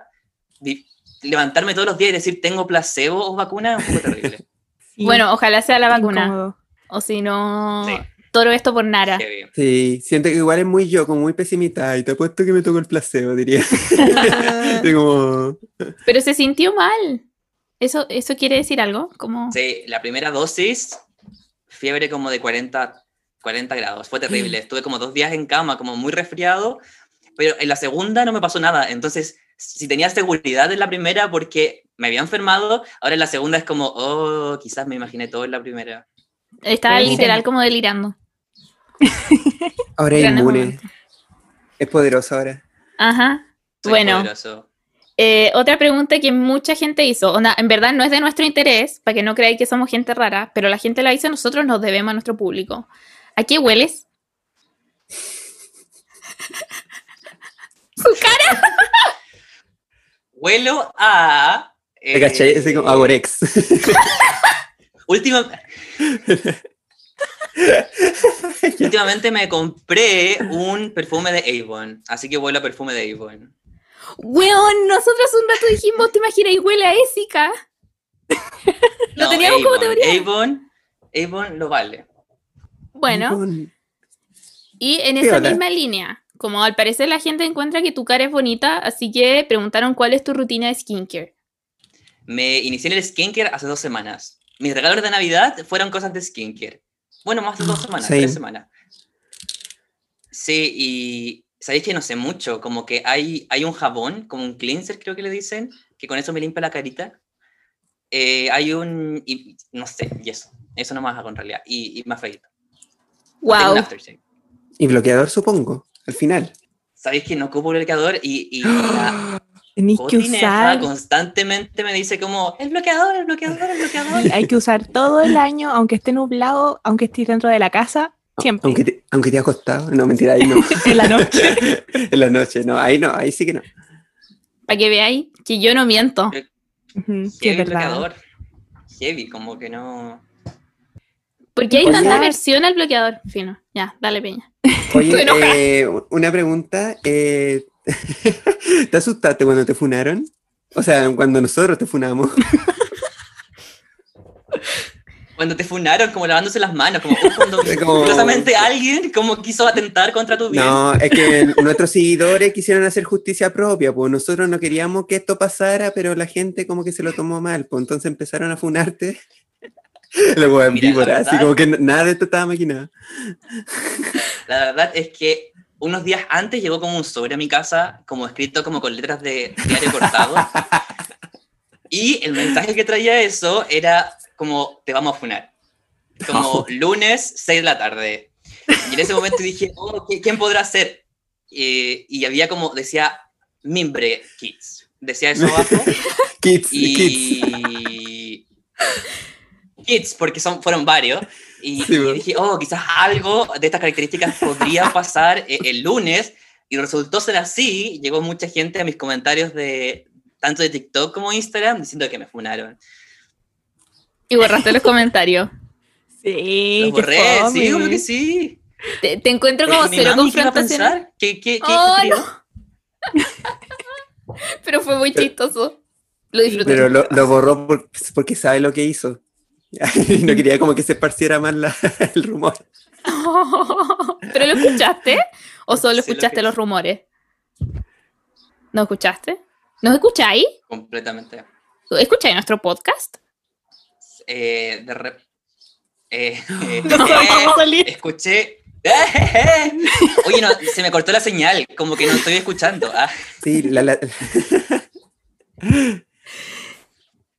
vi- levantarme todos los días y decir tengo placebo o vacuna es un poco terrible. Sí, Bueno, ojalá sea la vacuna. incómodo. O si no, Sí. todo esto por Nara. Sí, siento que igual es muy yo, como muy pesimista. Y te apuesto que me tocó el placebo, diría. Como, Pero se sintió mal. ¿Eso, eso quiere decir algo? Como... Sí, la primera dosis, fiebre como de 40, 40 grados. Fue terrible. Estuve como dos días en cama, como muy resfriado. Pero en la segunda no me pasó nada. Entonces, si tenía seguridad en la primera porque me había enfermado, ahora en la segunda es como, oh, quizás me imaginé todo en la primera. Estaba ser. literal como delirando. ahora es inmune. Es poderoso ahora. Ajá. Soy Bueno. poderoso. Eh, otra pregunta que mucha gente hizo, onda, en verdad no es de nuestro interés, para que no creáis que somos gente rara, pero la gente la hizo, nosotros nos debemos a nuestro público. ¿A qué hueles? Su cara. Huelo a... ¿Te cachai? Así como Agorex. Última- Últimamente me compré un perfume de Avon, así que huelo a perfume de Avon. Weón, nosotros un rato dijimos, ¿te imaginas? Y huele a Ésica. Lo teníamos como teoría. Avon, Avon lo vale. Bueno, y en ¿Qué esa misma línea, como al parecer la gente encuentra que tu cara es bonita, así que preguntaron cuál es tu rutina de skincare. Me inicié en el skincare hace dos semanas. Mis regalos de Navidad fueron cosas de skincare. Bueno, más de dos semanas, tres semanas. Sí, y sabéis que no sé mucho, como que hay, hay un jabón, como un cleanser creo que le dicen, que con eso me limpia la carita. Eh, hay un, y, no sé, y eso, eso no más hago en realidad, y, y afeito. Tengo Wow. Y bloqueador, supongo, al final. Sabéis que no ocupo bloqueador y, y la Tenéis que usar, constantemente me dice como, el bloqueador, el bloqueador, el bloqueador. hay que usar todo el año, aunque esté nublado, aunque esté dentro de la casa, siempre. Aunque te, aunque te ha costado. No, mentira, ahí no. En la noche. en la noche, no, ahí no, ahí sí que no. Para que veáis que yo no miento. Es verdad. bloqueador. Heavy, como que no. Porque hay Oye. tanta versión al bloqueador. Fino. Ya, dale peña. Oye, eh, una pregunta. eh, ¿Te asustaste cuando te funaron? O sea, cuando nosotros te funamos. Cuando te funaron, como lavándose las manos, como uh, cuando Como- alguien como quiso atentar contra tu bien. No, es que nuestros seguidores quisieron hacer justicia propia, pues nosotros no queríamos que esto pasara, pero la gente como que se lo tomó mal, pues entonces empezaron a funarte. Luego en víbora, así como que nada de esto estaba maquinado. La verdad es que unos días antes llegó como un sobre a mi casa, como escrito como con letras de diario cortado. Y el mensaje que traía eso era como, te vamos a funar. Como lunes, 6 de la tarde. Y en ese momento dije, oh, ¿qui- ¿quién podrá ser? Eh, y había como, decía, Mimbre Kids. Decía eso abajo. Kids, kids. y kids porque son fueron varios y, Sí, y dije oh quizás algo de estas características podría pasar eh, el lunes y resultó ser así llegó mucha gente a mis comentarios de tanto de TikTok como Instagram diciendo que me funaron Y borraste los comentarios. Sí, los borré sí obvio que sí Te, te encuentro como Porque cero mami, ¿qué? ¿Qué, Oh, no. Pero fue muy chistoso. Lo disfruté. Pero lo, lo borró por- porque sabe lo que hizo. Y no quería como que se esparciera más la- el rumor. ¿Pero lo escuchaste? ¿O solo Sí, lo escuchaste los rumores? ¿No escuchaste? ¿Nos escucháis? completamente ¿Escucháis nuestro podcast? eh, de re- eh, eh, No escuché. Oye, no, se me cortó la señal, como que no estoy escuchando. Ah, Sí, la, la-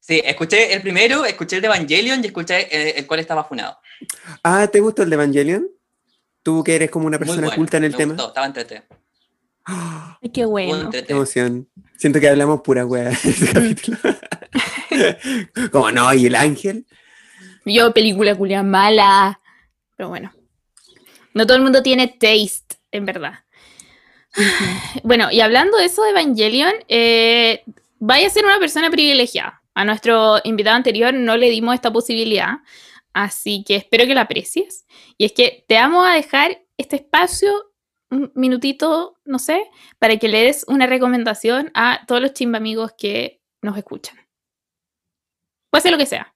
sí, escuché el primero, escuché el de Evangelion y escuché eh, el cual estaba funado. Ah, ¿te gustó el de Evangelion? Tú que eres como una persona bueno, culta en el me tema. gustó, estaba entrete. Ay, qué bueno. Qué emoción. Siento que hablamos pura wea en ese capítulo. como no, y el ángel. Yo, película culia mala. Pero bueno. No todo el mundo tiene taste, en verdad. Bueno, y hablando de eso de Evangelion, eh, vaya a ser una persona privilegiada. A nuestro invitado anterior no le dimos esta posibilidad, así que espero que la aprecies. Y es que te vamos a dejar este espacio, un minutito, no sé, para que le des una recomendación a todos los chimba amigos que nos escuchan. Puede ser lo que sea.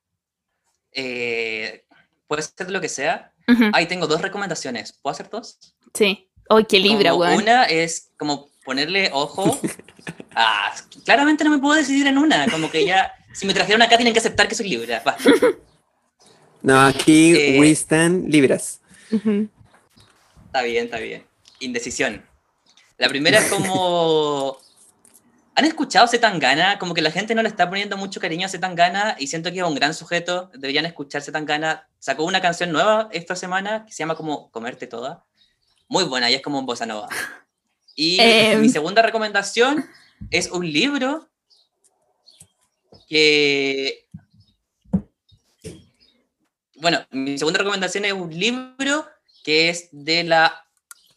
Eh, puede ser lo que sea. Ujú, Ahí tengo dos recomendaciones. ¿Puedo hacer dos? Sí. ¡Ay, qué libra, Como weón! Una es como ponerle ojo. Ah, claramente no me puedo decidir en una. Como que ya, si me trajeron acá, tienen que aceptar que soy libra. Va. No, aquí Eh. we stand libras. Ujú. Está bien, está bien. Indecisión. La primera es como. ¿Han escuchado Zetangana? Como que la gente no le está poniendo mucho cariño a Zetangana y siento que es un gran sujeto. Deberían escuchar Zetangana. Sacó una canción nueva esta semana que se llama como Comerte Toda. Muy buena y es como un bossa nova. Y Em. mi segunda recomendación es un libro que. Bueno, mi segunda recomendación es un libro que es de la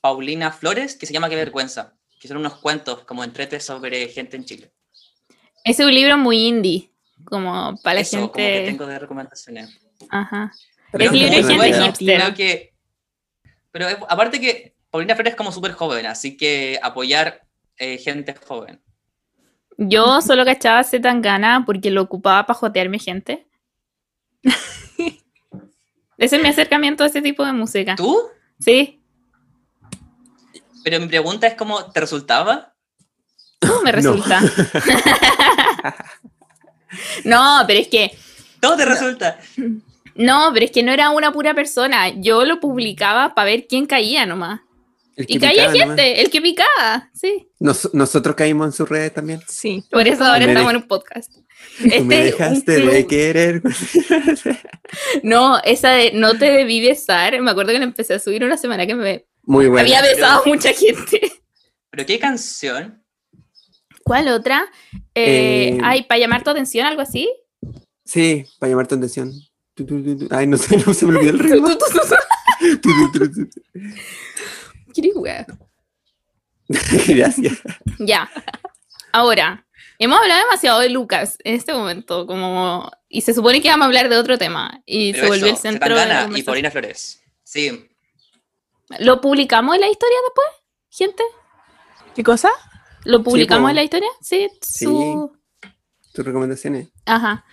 Paulina Flores, que se llama Qué vergüenza, que son unos cuentos como entretes sobre gente en Chile. Es un libro muy indie, como para la Eso, como que gente. tengo de recomendaciones. Aja. Pero Es libre muy de gente buena. hipster. Creo que, pero es- aparte que Paulina Flores es como súper joven, así que apoyar eh, gente joven. Yo solo cachaba Zetangana porque lo ocupaba para jotearme gente. Ese es mi acercamiento a ese tipo de música. ¿Tú? Sí, Pero mi pregunta es cómo, ¿te resultaba? ¿cómo me No. resulta? no, pero es que Todo te resulta. no, pero es que no era una pura persona. Yo lo publicaba para ver quién caía nomás. Y caía nomás. gente, el que picaba, sí. Nos- nosotros caímos en sus redes también. Sí. Por eso ahora Me estamos de- en un podcast. Tú me Este, un dejaste de querer. No, esa de no te debí besar, me acuerdo que la empecé a subir una semana que me Muy bueno. había besado a mucha gente. ¿Pero qué canción? ¿Cuál otra? Eh, Eh, ay, para llamar tu atención, algo así. Sí, para llamar tu atención. Tu, tu, tu, tu. Ay, no sé, no se me olvidó el ritmo. Tu, tu, tu, tu. Tu, tu, tu, tu. ¿Quieres jugar? Gracias. Ya. Ahora, hemos hablado demasiado de Lucas en este momento, como y se supone que vamos a hablar de otro tema y Pero se volvió eso, el centro de y. Paulina Flores. Sí, ¿Lo publicamos en la historia después, gente? ¿Qué cosa? ¿Lo publicamos en la historia? Sí. Sí. Su... Tus recomendaciones. Ajá.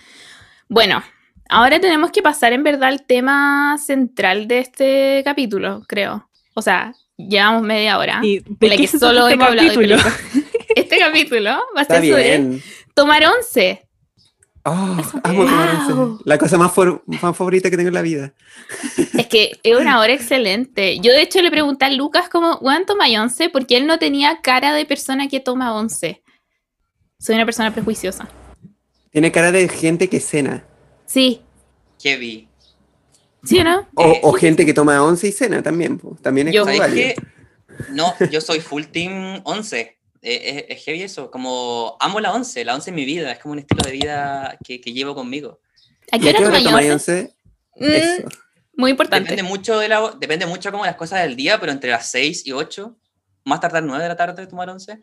Bueno, ahora tenemos que pasar en verdad al tema central de este capítulo, creo. O sea, llevamos media hora. ¿Y de la qué que solo trata hemos este hablado de capítulo? Este capítulo va a Está ser sobre bien. tomar once. Oh, amo Wow. once. La cosa más, for- más favorita que tengo en la vida. Es que es una hora excelente. Yo de hecho le pregunté a Lucas como, ¿cuánto toma once? Porque él no tenía cara de persona que toma once. Soy una persona prejuiciosa. Tiene cara de gente que cena. Sí, heavy. ¿sí o no? O, Eh, o gente que toma once y cena también. po. También es Yo-. No, yo soy full team 11. Es, es heavy eso, como amo la 11, la 11 es mi vida, es como un estilo de vida que, que llevo conmigo. ¿A ¿Y qué hora tomáis once? once? Mm, muy importante. Depende mucho, de la, depende mucho como las cosas del día, pero entre las 6 y 8, más tardar 9 de la tarde tomar 11.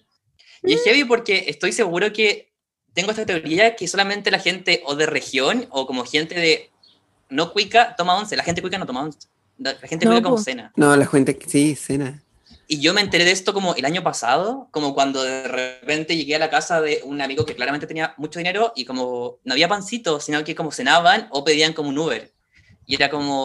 Y es heavy porque estoy seguro que tengo esta teoría que solamente la gente o de región o como gente de no cuica toma 11, la gente cuica no toma 11. La gente No, cuica como cena. No, la gente sí, cena. Y yo me enteré de esto como el año pasado, como cuando de repente llegué a la casa de un amigo que claramente tenía mucho dinero y como no había pancito, sino que como cenaban o pedían como un Uber. Y era como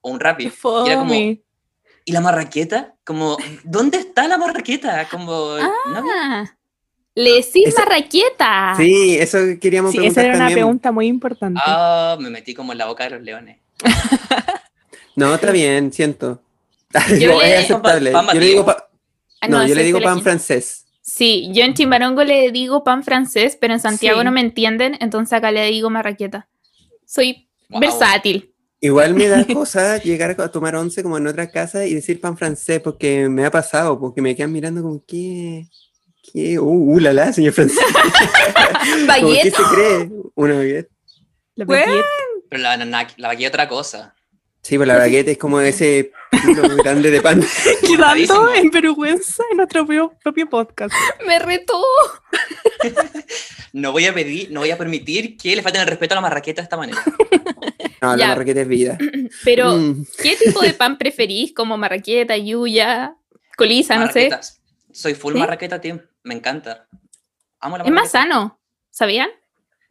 o un Rappi. Qué Y era como. ¿y la marraqueta? Como, ¿dónde está la marraqueta? Como, ¿no? Ah, le decís Esa- marraqueta. Sí, eso queríamos Sí, esa preguntar era una también. pregunta muy importante. Ah, me metí como en la boca de los leones. No, está bien, siento. Yo es aceptable. pan Yo le digo, pa- Ah, no, yo le digo pan francés. Sí, yo en Chimbarongo le digo pan francés, pero en Santiago Sí. no me entienden, entonces acá le digo marraqueta. Soy Wow. versátil. Igual me da cosa llegar a tomar once como en otra casa y decir pan francés porque me ha pasado, porque me quedan mirando como, ¿qué? ¿Qué? Uh, uh, la la, señor francés. ¿Qué Baguette. se cree? Una baguette. La Bueno. baguette. Pero la, la, la vaquilla otra cosa. Sí, pues la baguette es como ese grande de pan. Quedando en vergüenza en nuestro propio, propio podcast. Me retó. No voy a pedir, no voy a permitir que le falten el respeto a la marraqueta de esta manera. No, Ya. la marraqueta es vida. Pero, Mm. ¿qué tipo de pan preferís? ¿Como marraqueta, yuya, colisa, no sé? Marraquetas. Soy full ¿Sí? marraqueta, team. Me encanta. Amo la Es más marraqueta. sano, ¿sabían?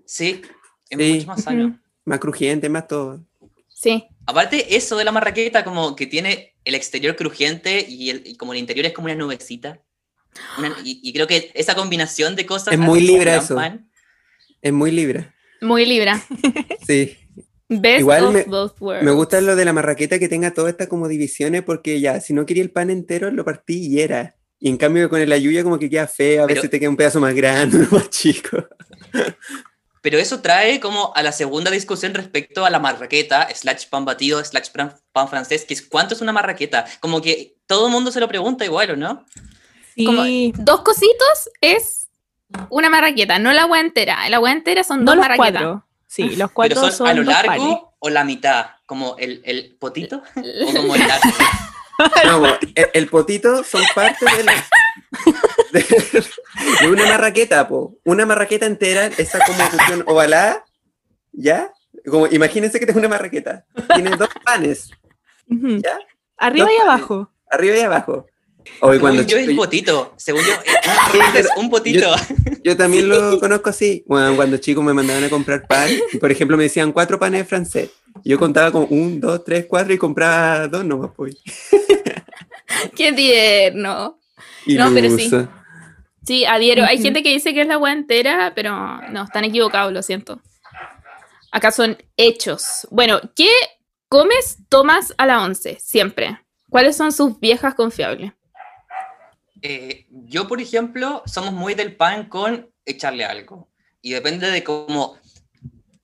Sí, es Sí. mucho más sano. Más crujiente, más todo. Sí. Aparte, eso de la marraqueta, como que tiene el exterior crujiente y, el, y como el interior es como una nubecita. Una- y, y creo que esa combinación de cosas. Es muy libre eso. pan. Es muy libre. Muy libra. Sí. Best Igual of me- both worlds. Me gusta lo de la marraqueta que tenga todas estas como divisiones porque ya, si no quería el pan entero, lo partí y era. Y en cambio con el ayuya como que queda feo, a Pero- veces te queda un pedazo más grande, más chico. Pero eso trae como a la segunda discusión respecto a la marraqueta, slash pan batido, slash pan, pan francés, que es cuánto es una marraqueta. Como que todo el mundo se lo pregunta igual, ¿o no? Como Sí. dos cositos es una marraqueta, no la agua entera. La agua entera son No dos los marraquetas. cuatro. Sí, los Pero cuatro son, son, a lo largo panes. o la mitad, como el, el potito o como el largo. No, el, el potito son parte de, la- de, de una marraqueta, po. Una marraqueta entera, esa como cuestión ovalada, ¿ya? Como, imagínense que tengo una marraqueta. Tiene dos panes. ¿ya? Arriba Dos y panes, abajo. Arriba y abajo. Hoy cuando yo chico- es potito, según yo es, es un potito. Yo también lo conozco así. Bueno, cuando chicos me mandaban a comprar pan, y por ejemplo me decían cuatro panes de francés. Yo contaba como un, dos, tres, cuatro y compraba dos nomás, pues. Qué tierno. No, pero sí. Sí, adhiero. Hay gente que dice que es la agua entera, pero no, están equivocados, lo siento. Acá son hechos. Bueno, ¿qué comes, tomas a la once? Siempre. ¿Cuáles son sus viejas confiables? Eh, yo, por ejemplo, somos muy del pan con echarle algo. Y depende de cómo,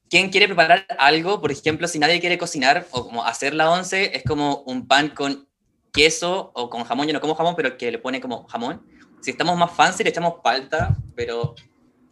quién quiere preparar algo. Por ejemplo, si nadie quiere cocinar o como hacer la once, es como un pan con queso o con jamón. Yo no como jamón, pero que le pone como jamón. Si estamos más fancy, le echamos palta, pero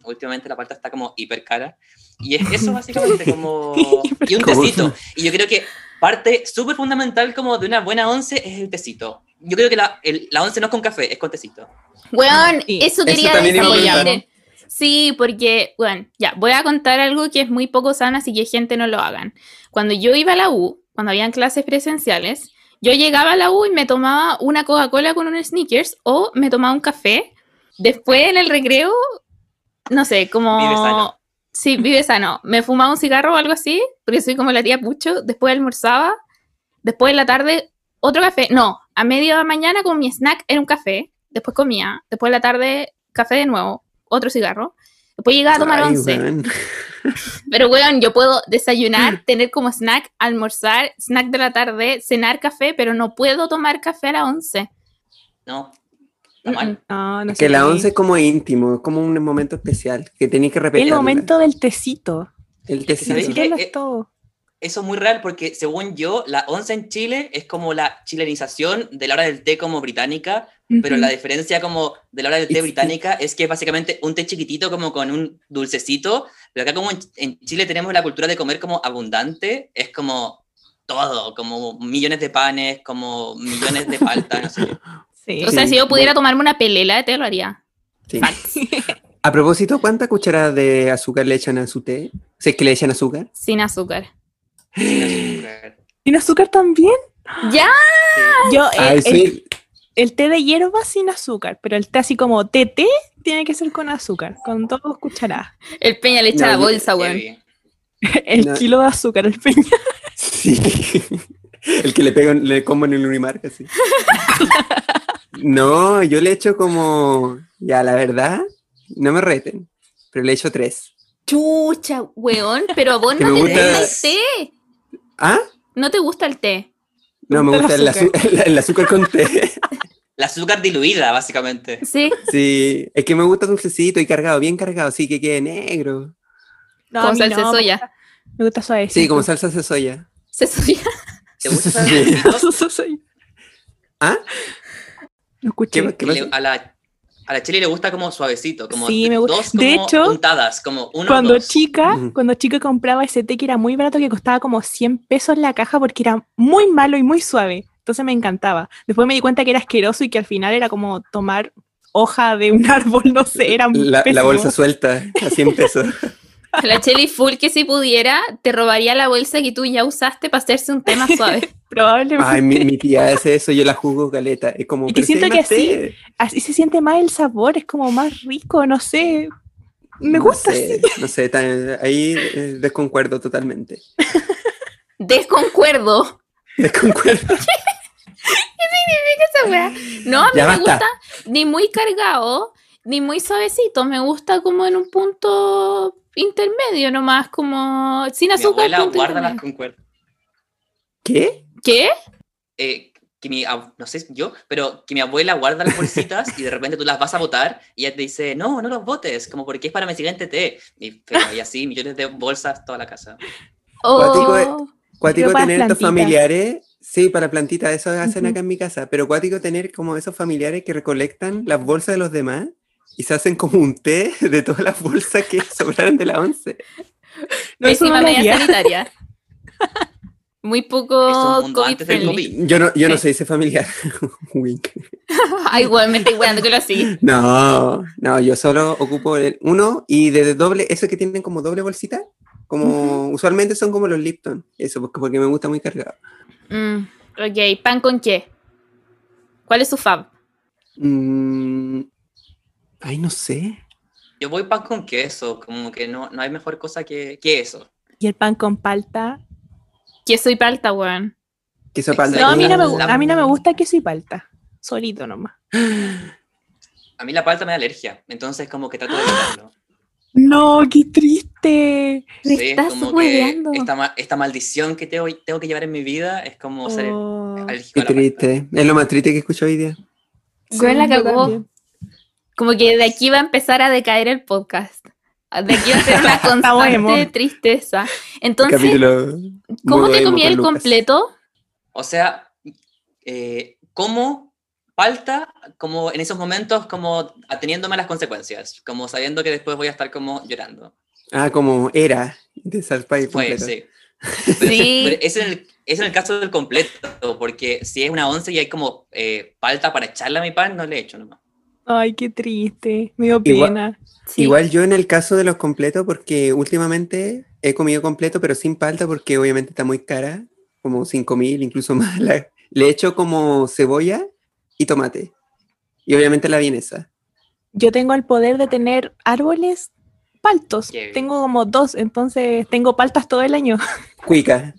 últimamente la palta está como hiper cara. Y es eso básicamente como... Y un tecito. Y yo creo que parte súper fundamental como de una buena once es el tecito. Yo creo que la, el- la once no es con café, es con tecito. Weón, Sí. eso quería contar. Sí, porque, bueno, ya, voy a contar algo que es muy poco sano, así que gente no lo hagan. Cuando yo iba a la U, cuando habían clases presenciales, yo llegaba a la U y me tomaba una Coca-Cola con un Snickers o me tomaba un café. Después en el recreo, no sé, como... Vive sano. Sí, vive sano. Me fumaba un cigarro o algo así, porque soy como la tía Pucho. Después almorzaba. Después en la tarde, otro café. No, a media mañana con mi snack era un café. Después comía. Después en la tarde, café de nuevo. Otro cigarro. Después llegaba a tomar Ay, once. weón. Pero, weón, yo puedo desayunar, tener como snack, almorzar, snack de la tarde, cenar café, pero no puedo tomar café a las once. ¿No? ¿Está mal? No, no Que sé. la once es como íntimo, es como un momento especial, que tenéis que repetir. El momento del tecito. El que El tecito. ¿sabéis tecito es todo. Eso es muy real porque, según yo, la once en Chile es como la chilenización de la hora del té como británica, pero la diferencia como de la hora del té británica es que es básicamente un té chiquitito como con un dulcecito, pero acá como en, en Chile tenemos la cultura de comer como abundante, es como todo, como millones de panes, como millones de palta, no sé. Sí. O sea, Sí, si yo pudiera bueno. tomarme una pelela de té, lo haría. Sí. A propósito, ¿cuántas cucharadas de azúcar le echan a su té? Si es que le echan azúcar. Sin azúcar. ¿Sin azúcar también? ¡Ya! Yo, eh, Ay, el, sí. el té de hierba sin azúcar, pero el té así como té té tiene que ser con azúcar, con dos cucharadas. El peña le echa No, la bolsa, weón. El No. kilo de azúcar, el peña. Sí. El que le pegan, le como en el Unimark, así. No, yo le echo como. Ya, la verdad, no me reten, pero le echo tres. Chucha, weón, pero a vos no te gusta el té. ¿Ah? No te gusta el té. No, me gusta el el, el azúcar con té. La azúcar diluida, básicamente. Sí. Sí, es que me gusta dulcecito y cargado, bien cargado, sí, que quede negro. No, Como salsa de no, me soya. gusta- Me gusta suave. Sí, como salsa de soya. Se subía. ¿Te gusta? ¿Ah? No escuché. ¿Qué, qué Le- pasa? a la a la chile le gusta como suavecito, como Sí, me gusta. dos como De hecho, untadas, como uno Cuando dos. chica, cuando chica compraba ese té que era muy barato, que costaba como 100 pesos la caja porque era muy malo y muy suave. Entonces me encantaba. Después me di cuenta que era asqueroso y que al final era como tomar hoja de un árbol, no sé, era La, la pésimo. bolsa suelta a 100 pesos. La Cheli Full que si pudiera, te robaría la bolsa que tú ya usaste para hacerse un más suave. Probablemente. Ay, mi, mi tía hace eso, yo la jugo caleta. Es como. Y que "Pero si hay siento que té". Así se siente más el sabor, es como más rico, no sé. Me No gusta sé, así. No sé, tan- ahí eh, desconcuerdo totalmente. Desconcuerdo. Desconcuerdo. Esa wea. No, a mí Ya me basta. gusta ni muy cargado, ni muy suavecito. Me gusta como en un punto intermedio nomás, como sin Mi azúcar. abuela punto guarda las concuerdas. ¿Qué? ¿Qué? Eh, que mi, no sé yo, pero que mi abuela guarda las bolsitas y de repente tú las vas a botar y ella te dice, no, no los botes, como porque es para mi siguiente té. Y, pero, y así, millones de bolsas toda la casa. Oh, Cuático tener estos familiares, sí, para plantitas, eso hacen acá en mi casa, pero cuático tener como esos familiares que recolectan las bolsas de los demás y se hacen como un té de todas las bolsas que sobraron de la once. No, eso no pésima lo medida sanitaria. Muy poco COVID friendly. Yo no, yo no ese familiar. Wink. Ay, igual me estoy weando que lo así. No, no, yo solo ocupo el uno y de doble, esos que tienen como doble bolsita, como usualmente son como los Lipton, eso porque, porque me gusta muy cargado. Mm, ok, ¿pan con qué? ¿Cuál es su fab? Mm, ay, no sé. Yo voy pan con queso, como que no, no hay mejor cosa que, que eso. Y el pan con palta. Queso y palta, weón. Queso palta No, a mí no, me, con- gu- a mí no me gusta queso y palta. Solito nomás. A mí la palta me da alergia, entonces como que trato de evitarlo. No, qué triste. Me Sí, estás como que esta, ma- esta maldición que tengo, tengo que llevar en mi vida es como ser Oh. alérgico Qué a la palta. triste. Es lo más triste que escucho hoy día. Güey, la cagó. Como que de aquí va a empezar a decaer el podcast. De aquí va a ser una constante tristeza. Entonces, Capítulo. ¿cómo te comí el completo? O sea, eh, como palta, como en esos momentos, como ateniéndome a las consecuencias, como sabiendo que después voy a estar como llorando. Ah, como era de Salpay Fue, completo. sí. Pero, Sí. pero es, en el, es en el caso del completo, porque si es una once y hay como eh, palta para echarle a mi pan, no le echo nomás. Ay, qué triste. Me dio Igual- pena. Sí. Igual yo en el caso de los completos, porque últimamente he comido completo, pero sin palta, porque obviamente está muy cara, como 5 mil, incluso más. La- le echo como cebolla y tomate. Y obviamente la vienesa. Yo tengo el poder de tener árboles paltos. Tengo como dos, entonces tengo paltas todo el año. Cuica.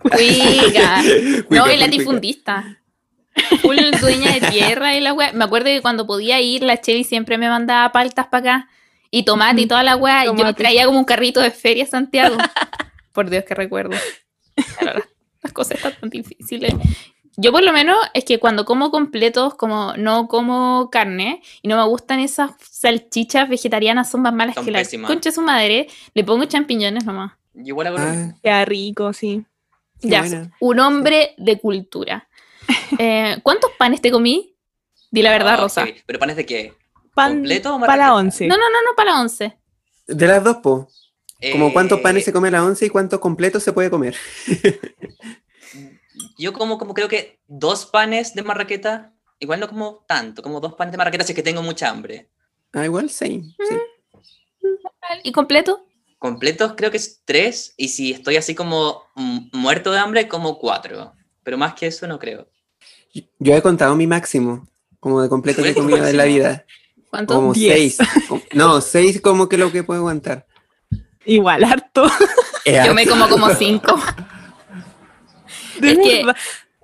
Cuica. Cuica, No, y latifundista. Full dueña de tierra y la wea. Me acuerdo que cuando podía ir, la Chevy siempre me mandaba paltas para acá. Y tomate y Ujú. toda la wea. Y yo traía como un carrito de feria a Santiago. Por Dios que recuerdo. Las, cosas están tan difíciles. Yo por lo menos es que cuando como completos, como no como carne y no me gustan esas salchichas vegetarianas, son más malas Son que la pésimas. concha de su madre, le pongo champiñones nomás. Y igual. Ah, Queda rico, sí. qué Ya, buena. un hombre de cultura. Eh, ¿Cuántos panes te comí? Di la verdad, Ah, Rosa. ¿Pero panes de qué? Pan ¿Completo o para marraqueta? once. No, no, no, no, para la once. De las dos, po. Como cuántos Eh, panes se come a la once y cuántos completos se puede comer. Yo como, como creo que dos panes de marraqueta, igual no como tanto, como dos panes de marraqueta si es que tengo mucha hambre. Ah, igual, same. sí. ¿Y completo? Completos creo que es tres, y si estoy así como mm, muerto de hambre, como cuatro. Pero más que eso no creo. Yo he contado mi máximo, como de completo que he ¿Cuál es tu comido en la vida. ¿Cuántos? Como Diez. seis. No, seis como que lo que puedo aguantar. Igual, harto. Es Yo me como como cinco. De Es que-.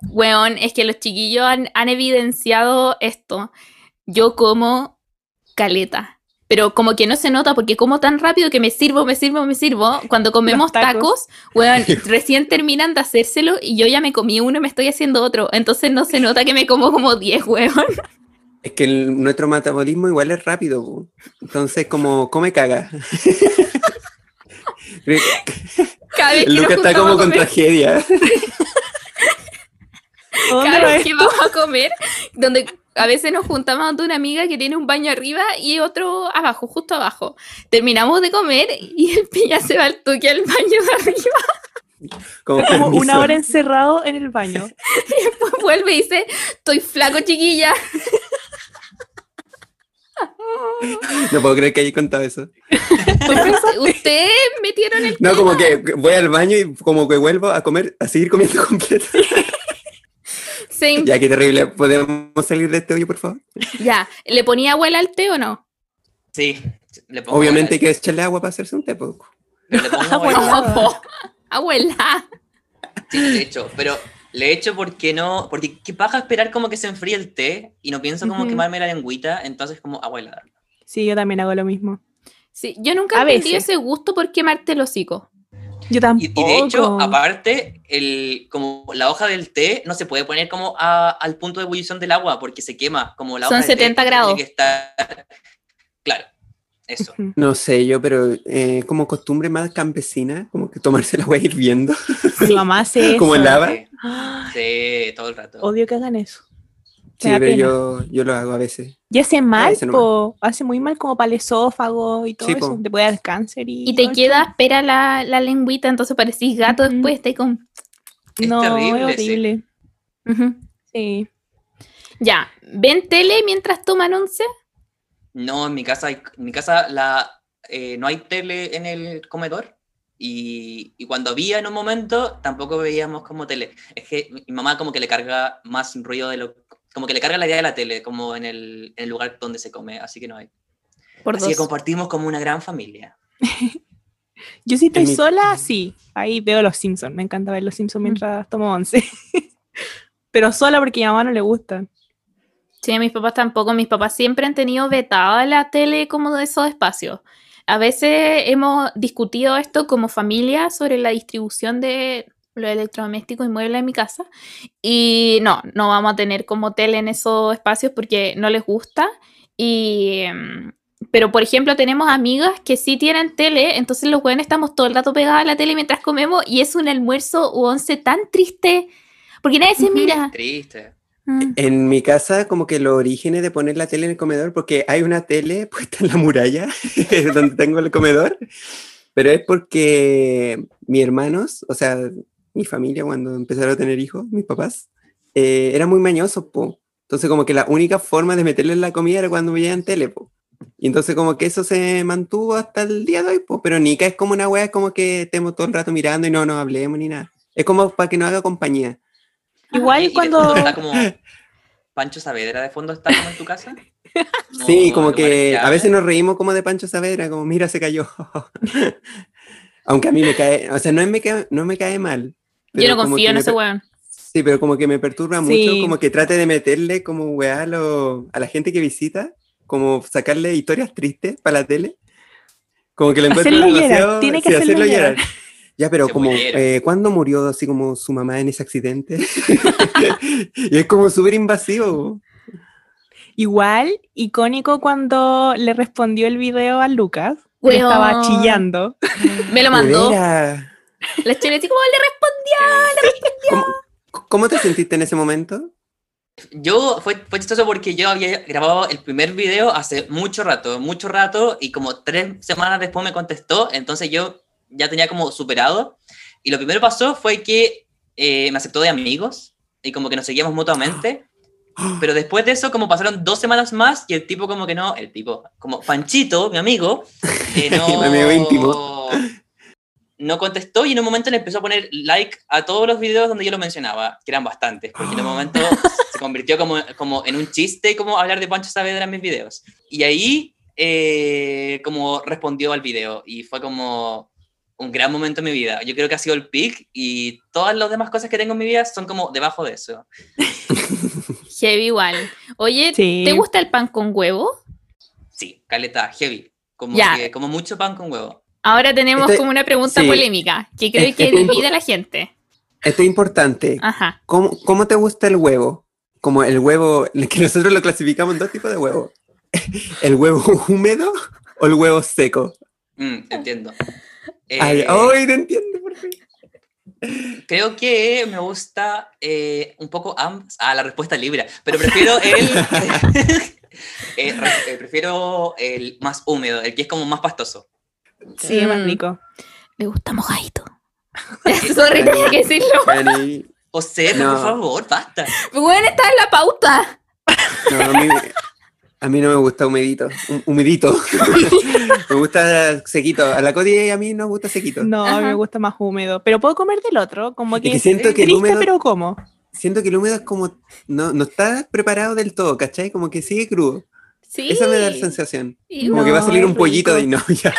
Weón, es que los chiquillos han, han evidenciado esto. Yo como caleta. Pero como que no se nota porque como tan rápido que me sirvo, me sirvo, me sirvo. Cuando comemos Los tacos. tacos, weón, recién terminan de hacérselo y yo ya me comí uno y me estoy haciendo otro. Entonces no se nota que me como como 10, weón. Es que el- nuestro metabolismo igual es rápido. po. Entonces, como come caga. Cada vez que El nos Lucas está como con tragedia. ¿Dónde cada va vez que vamos a comer, donde a veces nos juntamos de una amiga que tiene un baño arriba y otro abajo, justo abajo. Terminamos de comer y el piña se va al toque al baño de arriba. Como, Como una hora encerrado en el baño. Después vuelve y dice, estoy flaco, chiquilla. No puedo creer que haya contado eso. Ustedes metieron el... No, como que voy al baño y como que vuelvo a comer, a seguir comiendo completo. Se- Ya, qué terrible. ¿Podemos salir de este hoyo, por favor? Ya, ¿le ponía abuela al té o no? Sí, le pongo Obviamente hay abuela, que echarle agua para hacerse un té. po. pero le pongo Abuela. abuela. abuela. Sí, le echo, pero le echo porque no, porque qué paja esperar como que se enfríe el té y no pienso como quemarme la lengüita, entonces como agua helada. Sí, yo también hago lo mismo. Sí, yo nunca A entendí veces. ese gusto por quemarte el hocico. Yo Y, tampoco. y de hecho, aparte, el, como la hoja del té no se puede poner como a- al punto de ebullición del agua porque se quema, como la Son hoja del té 70 tiene grados. que estar- Claro, eso. No sé yo, pero eh, como costumbre más campesina, como que tomarse la agua hirviendo. Mi mamá hace eso. Como el lava. Sí, sí, todo el rato. Odio que hagan eso. Sí, pero yo, yo lo hago a veces. Y hace mal, veces po. hace muy mal como para el esófago y todo Sí, eso. po. Te puede dar cáncer y. Y te queda espera la, la lengüita, entonces parecís gato después, está ahí con... Es no, terrible, es sí. horrible. Sí. Ya, ¿ven tele mientras toman once? No, en mi casa, hay- en mi casa la, eh, no hay tele en el comedor y, y cuando había en un momento tampoco veíamos como tele. Es que mi mi mamá como que le carga más ruido de lo... Como que le carga la idea de la tele, como en el, en el lugar donde se come, así que no hay. Por Así que compartimos como una gran familia. Yo si estoy mi- sola, sí. Ahí veo los Simpsons. Me encanta ver los Simpsons Mm. mientras tomo once. Pero sola porque a mi mamá no le gustan. Sí, a mis papás tampoco. Mis papás siempre han tenido vetada la tele como de esos espacios. A veces hemos discutido esto como familia sobre la distribución de los electrodomésticos y muebles en mi casa. Y no, no vamos a tener como tele en esos espacios porque no les gusta. Y, em, pero, por ejemplo, tenemos amigas que sí tienen tele, entonces los jóvenes estamos todo el rato pegados a la tele mientras comemos y es un almuerzo o once tan triste porque nadie se mira. Triste. Mm. En mi casa, como que los orígenes de poner la tele en el comedor, porque hay una tele puesta en la muralla donde tengo el comedor, pero es porque mis hermanos, o sea, mi familia cuando empezaron a tener hijos, mis papás, eh, eran muy mañosos, po. Entonces como que la única forma de meterle en la comida era cuando veían tele, po. Y entonces como que eso se mantuvo hasta el día de hoy, po. Pero Nika es como una wea, es como que estemos todo el rato mirando y no nos hablemos ni nada. Es como para que nos haga compañía. Igual Y- y de cuando. está como Pancho Saavedra de fondo está como en tu casa. Sí, como que a veces nos reímos como de Pancho Saavedra, como mira, se cayó. Aunque a mí me cae, o sea, no, es me cae, no me cae mal. Yo no confío en ese weón. Sí, pero como que me perturba mucho, como que trate de meterle como weá a, lo- a la gente que visita, como sacarle historias tristes para la tele. Como que le encuentro Hacerlo llorar, demasiado- tiene que sí, hacerlo llorar. Ya, pero como, eh, ¿cuándo murió así como su mamá en ese accidente? y es como súper invasivo. Igual, icónico cuando le respondió el video a Lucas. que estaba chillando. Me lo mandó. Era- La chile así como le respondió. ¿Cómo, cómo te sentiste en ese momento? Yo, fue, fue chistoso porque yo había grabado el primer video hace mucho rato, mucho rato, y como tres semanas después me contestó, entonces yo ya tenía como superado. Y lo primero que pasó fue que eh, me aceptó de amigos, y como que nos seguíamos mutuamente. Pero después de eso, como pasaron dos semanas más, y el tipo como que no, el tipo, como Panchito, mi amigo, eh, no, Mi amigo íntimo. No contestó y en un momento le empezó a poner like a todos los videos donde yo lo mencionaba, que eran bastantes, porque en un momento se convirtió como, como en un chiste como hablar de Pancho Saavedra en mis videos. Y ahí eh, como respondió al video y fue como un gran momento en mi vida. Yo creo que ha sido el peak y todas las demás cosas que tengo en mi vida son como debajo de eso. Heavy igual. Oye, Sí. ¿te gusta el pan con huevo? Sí, caleta, heavy. Como, que- como mucho pan con huevo. Ahora tenemos Este- como una pregunta sí. polémica que creo que divide a la gente. Esto es importante. Ajá. ¿Cómo, cómo te gusta el huevo? Como el huevo, que nosotros lo clasificamos en dos tipos de huevo. ¿El huevo húmedo o el huevo seco? Mm, entiendo. Ay, Eh, ¡Ay, te entiendo! por fin. Creo que me gusta eh, un poco ambas. Ah, la respuesta libre. Pero prefiero el. eh, eh, prefiero el más húmedo, el que es como más pastoso. Sí, Mm. rico. Le gusta mojadito. Sorry, tenía que decirlo. Dani, José, No. por favor, basta. Bueno, está en la pauta. no, a, mí, a mí no me gusta humedito. hum- Humedito. me gusta sequito. A la Cody y a mí nos gusta sequito. No, a mí me gusta más húmedo. Pero puedo comer del otro, como Es que, siento que el húmedo, pero como. siento que el húmedo es como, no, no está preparado del todo, ¿cachai? Como que sigue crudo. Sí. Esa me da la sensación. Y Como que va a No, salir un pollito rico. y no, ya.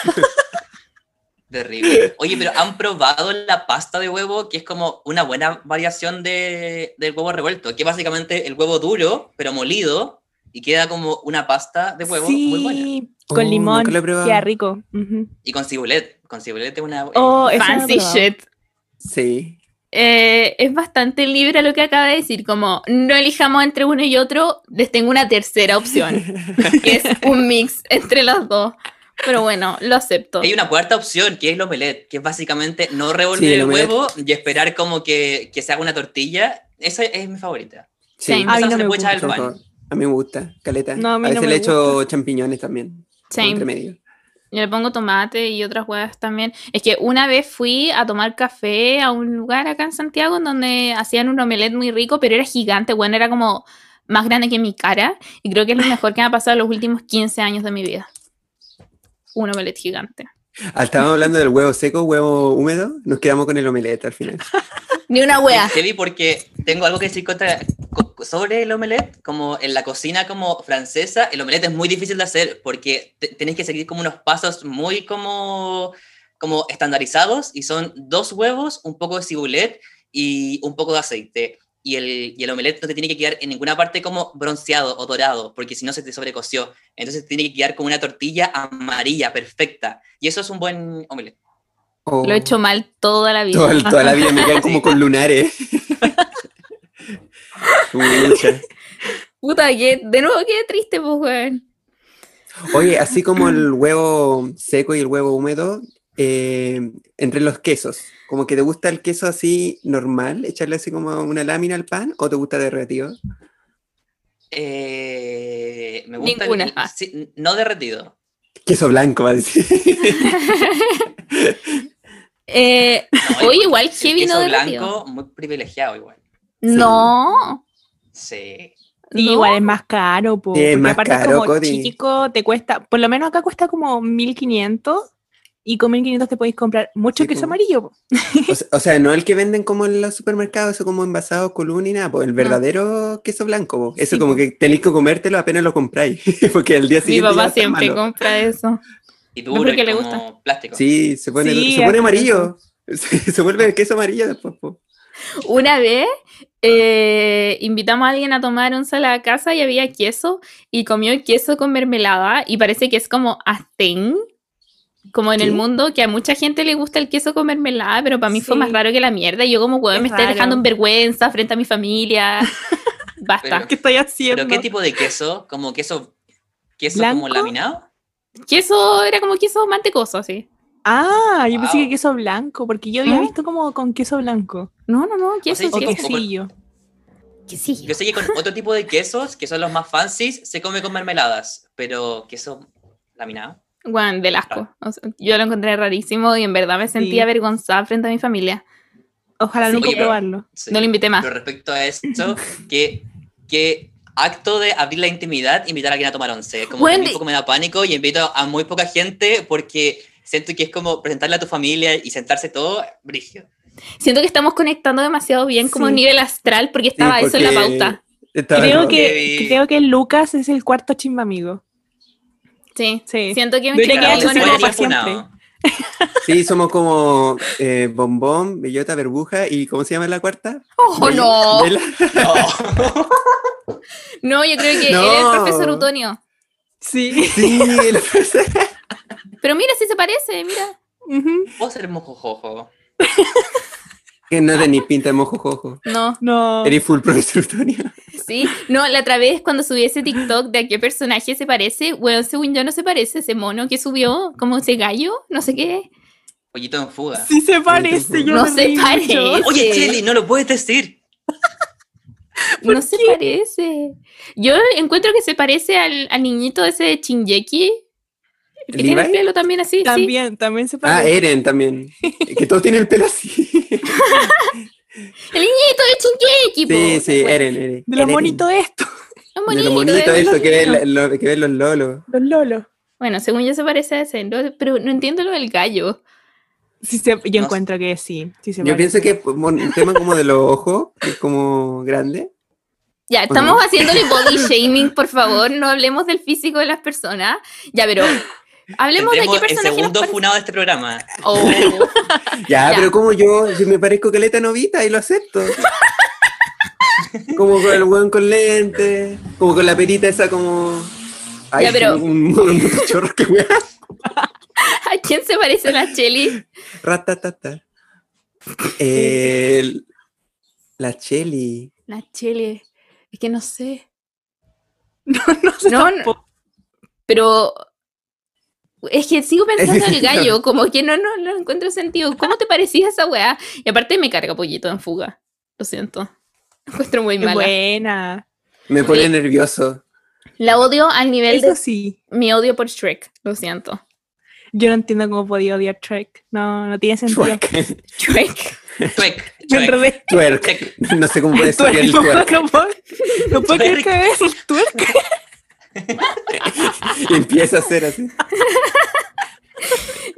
Terrible. Oye, pero ¿han probado la pasta de huevo, que es como una buena variación de, del huevo revuelto? Que es básicamente el huevo duro, pero molido, y queda como una pasta de huevo muy buena. Sí, Oh, con limón, queda rico. Y con cibulet. Con cibulet es una... Oh, he Fancy shit. Sí. Eh, es bastante libre lo que acaba de decir, como no elijamos entre uno y otro, les tengo una tercera opción, que es un mix entre los dos. Pero bueno, lo acepto. Hay una cuarta opción, que es el omelette, que es básicamente no revolver Sí, el el, huevo y esperar como que, que se haga una tortilla. Esa es mi favorita. Sí. A mí no me al favor. pan. A mí me gusta, caleta. No, a mí a no veces me le echo champiñones también. Entre medio. Yo le pongo tomate y otras huevas también. Es que una vez fui a tomar café a un lugar acá en Santiago en donde hacían un omelette muy rico, pero era gigante, bueno, era como más grande que mi cara. Y creo que es lo mejor que me ha pasado en los últimos 15 años de mi vida. Un omelette gigante. Ah, estábamos hablando del huevo seco, huevo húmedo. Nos quedamos con el omelette al final. Ni una wea. Es heavy porque tengo algo que decir contra, co- sobre el omelette, como en la cocina como francesa, el omelette es muy difícil de hacer porque te- tenéis que seguir como unos pasos muy como, como estandarizados y son dos huevos, un poco de cibulet y un poco de aceite. Y el, y el omelette no te tiene que quedar en ninguna parte como bronceado o dorado, porque si no se te sobrecoció. Entonces te tiene que quedar como una tortilla amarilla, perfecta. Y eso es un buen omelette. Oh, Lo he hecho mal toda la vida. todo- toda la vida me quedan como con lunares. Puta, que de nuevo qué triste, pues, weón. Oye, así como el huevo seco y el huevo húmedo, eh, entre los quesos, como que te gusta el queso así normal, echarle así como una lámina al pan, o te gusta derretido? Eh, me gusta Ninguna. el- sí, no derretido. Queso blanco, va a decir. Eh, No, Oye, igual el heavy queso no derretido. blanco, muy privilegiado igual. No. Sí. Sí, no. igual es más caro, po, Sí, es porque más aparte caro, como Coti. chico te cuesta, por lo menos acá cuesta como 1500 y con 1500 te podéis comprar mucho Sí, queso como- amarillo. O sea, o sea, no el que venden como en los supermercados, eso como envasado con ni nada, pues el verdadero queso blanco. po. Eso Sí, como po. que tenéis que comértelo apenas lo compráis, porque el día Mi siguiente ya papá siempre malo. compra eso. Y No, duro porque y le como gusta. plástico. Sí, se pone, Sí, se pone amarillo. Se, se vuelve el queso amarillo después. po. Una vez eh, invitamos a alguien a tomar un sal a la casa y había queso y comió el queso con mermelada y parece que es como a thing, como en el mundo, que a mucha gente le gusta el queso con mermelada, pero para mí fue Sí. más raro que la mierda. Y yo como, weón, Es me estoy raro. dejando en vergüenza frente a mi familia. Basta. Pero- ¿Qué estoy haciendo? ¿Pero qué tipo de queso? ¿Como queso, queso como laminado? Queso era como queso mantecoso, así. Ah, yo pensé que queso blanco, porque yo había ¿No? visto como con queso blanco. No, no, no, queso, sea, O Sí, queso. quesillo. quesillo. Yo sé que con otro tipo de quesos, que son los más fancies, se come con mermeladas, pero queso laminado. Bueno, del asco. O sea, yo lo encontré rarísimo y en verdad me sentía Sí. avergonzada frente a mi familia. Ojalá Sí. nunca probarlo. Sí. No lo invité más. Pero respecto a eso, que, que acto de abrir la intimidad, invitar a alguien a tomar once. Como que a mí un poco me da pánico y invito a muy poca gente porque siento que es como presentarle a tu familia y sentarse todo, brígido. Siento que estamos conectando demasiado bien como a nivel astral porque estaba Sí, eso en la porque pauta. Creo que, creo que Lucas es el cuarto chimba amigo. Sí. Sí. Siento que me así el siempre. funado. Sí, somos como eh, Bombón, Bellota, Burbuja y ¿cómo se llama la cuarta? ¡Oh, no! Bella. No. No, yo creo que No. era el profesor Utonio. Sí. Sí, el- Pero mira, si se parece, mira. Ujú. Vos eres mojojojo. que no tenéis pinta de mojojojo. No, No. Eres full profesor sí. No, la otra vez cuando subí ese TikTok de a qué personaje se parece, bueno, según yo no se parece ese mono que subió, como ese gallo, no sé qué. Pollito en fuga. Sí se parece, yo No se parece. mucho. Oye, Cheli, no lo puedes decir. No se parece. Yo encuentro que se parece al, al niñito ese de Shinjeki. Que tiene el pelo también así, sí. También, también se Ah, parece. Eren también. Que todos tienen el pelo así. El niñito de Shinjeki, po. Sí, sí, Bueno, Eren, Eren. de lo Eren. bonito esto, es De lo bonito es eso, bonito. que ven, lo- que ven los lolos. los lolos. Bueno, según yo se parece a ese, ¿no? pero no entiendo lo del gallo. Sí se- yo No encuentro que sí, sí se Yo parece. pienso que un tema como de los ojos, que es como grande. Ya, ¿O estamos no? haciéndole body shaming, por favor, no hablemos del físico de las personas. Ya, pero Hablemos de qué el personaje nos segundo funado de este programa. Oh. Ya, Ya. pero como yo, yo me parezco caleta novita y lo acepto. Como con el weón con lente, como con la perita esa como... Ay, Ya, pero- un, un, un chorro que weá. ¿A quién se parece la Cheli? Ratatata. Eh, la Cheli. La Cheli. Es que no sé. No, no sé No. Pero es que sigo pensando en el gallo, como que no, no, no encuentro sentido. ¿Cómo te parecía esa weá? Y aparte me carga pollito en fuga. Lo siento. La encuentro muy Es mala. buena. Me pone Sí. nervioso. La odio al nivel Eso de sí. mi odio por Shrek. Lo siento. Yo no entiendo cómo podía odiar Trek. No, no tiene sentido. Twerk. Shrek. Me chuec. enredé. Twerk. No sé cómo puede ser Twerk, el no, twerk. no puedo- no puedo creer que eso, el twerk. Y empieza a hacer así.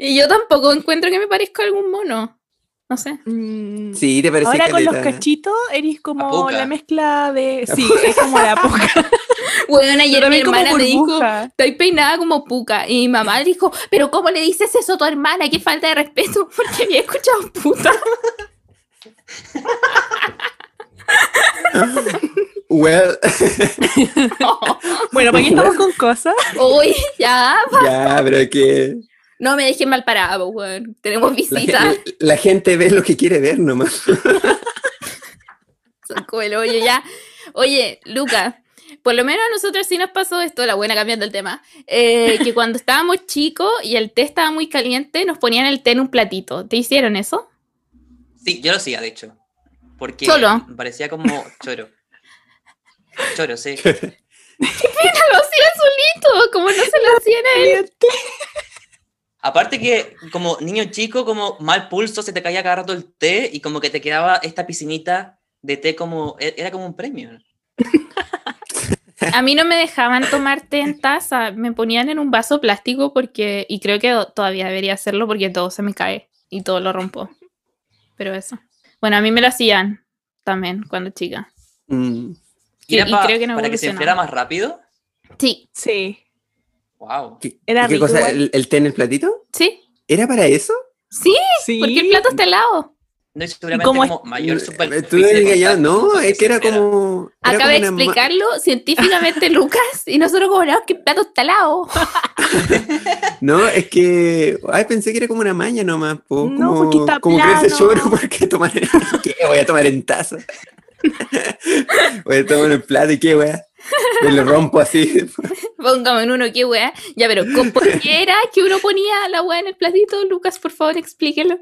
Y yo tampoco encuentro que me parezca a algún mono. No sé. Mm, Sí, te parece Ahora con los caleta. cachitos eres como la mezcla de. La Sí, es como la puca. Bueno, ayer mi hermana me dijo, estoy peinada como puca. Y mi mamá dijo, pero ¿cómo le dices eso a tu hermana? Qué falta de respeto, porque había escuchado puta. Well, Bueno, ¿para qué estamos con cosas? Uy, ya. ya, pero que No me dejen mal parado, weón. Tenemos la, visita. gen- la gente ve lo que quiere ver nomás. Son como el hoyo ya. Oye, Luca, por lo menos a nosotros sí nos pasó esto, la buena cambiando el tema, eh, que cuando estábamos chicos y el té estaba muy caliente, nos ponían el té en un platito. ¿Te hicieron eso? Sí, yo lo hacía, de hecho. Porque parecía como choro. Choro, sí. Lo hacía solito, como no se lo hacían a él. Aparte que como niño chico, como mal pulso, se te caía cada rato el té y como que te quedaba esta piscinita de té como... e- Era como un premio. A mí no me dejaban tomar té en taza, me ponían en un vaso plástico porque, y creo que todavía debería hacerlo porque todo se me cae y todo lo rompo. Pero eso. Bueno, a mí me lo hacían también cuando chica. Mm. Y Sí, era y pa- creo que no para que se enfriara más rápido. Sí, Sí. Wow. ¿Qué, Era qué rico cosa? ¿El, el té en el platito? sí, ¿Era para eso? sí, Sí. porque el plato está helado. No es seguramente es- como mayor Eh, superficie engañado. contacto, No, es que era como. era Acaba de como explicarlo científicamente Lucas y nosotros como, no, que el plato está helado. No, es que. Ay, pensé que era como una maña nomás. po, No, como, porque está como plano. choro, ¿por qué tomar ¿Qué? Voy a tomar en taza. Voy a tomar en el plato y qué, wea. Me lo rompo así. Póngame en uno, qué weá. Ya, pero ¿con por qué era que uno ponía la weá en el platito? Lucas, por favor, explíquelo.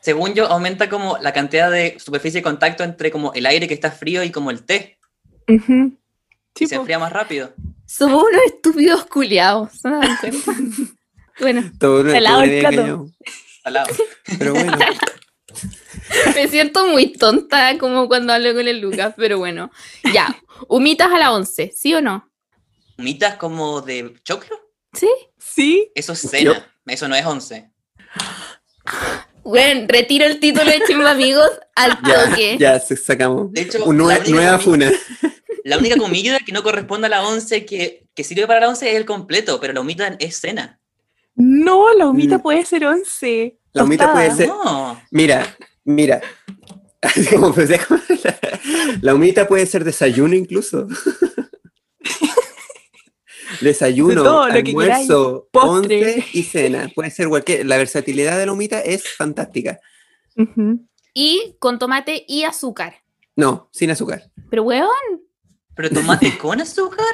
Según yo, aumenta como la cantidad de superficie de contacto entre como el aire que está frío y como el té. Y se enfría más rápido. Somos unos estúpidos culiados. bueno, todo el plato. engañado. Al lado. Pero bueno. me siento muy tonta como cuando hablo con el Lucas, pero bueno. Ya, humitas a la 11, ¿sí o no? ¿Humitas como de choclo? ¿Sí? Sí. Eso es cena. Eso no es once. Bueno, retiro el título de Chimba Amigos al Ya, toque. ya se- sacamos. De hecho, Un nue- la única nueva funa. La única comida que no corresponde a la once que, que sirve para la once es el completo, pero la humita es cena. No, la humita Mm. puede ser 11. La humita puede ser- No. Mira, mira. Como como la, la humita puede ser desayuno incluso. Desayuno, todo almuerzo, Postre. once y cena. Puede ser cualquier. La versatilidad de la humita es fantástica. Y con tomate y azúcar. No, sin azúcar. Pero, weón, ¿Pero tomate con azúcar?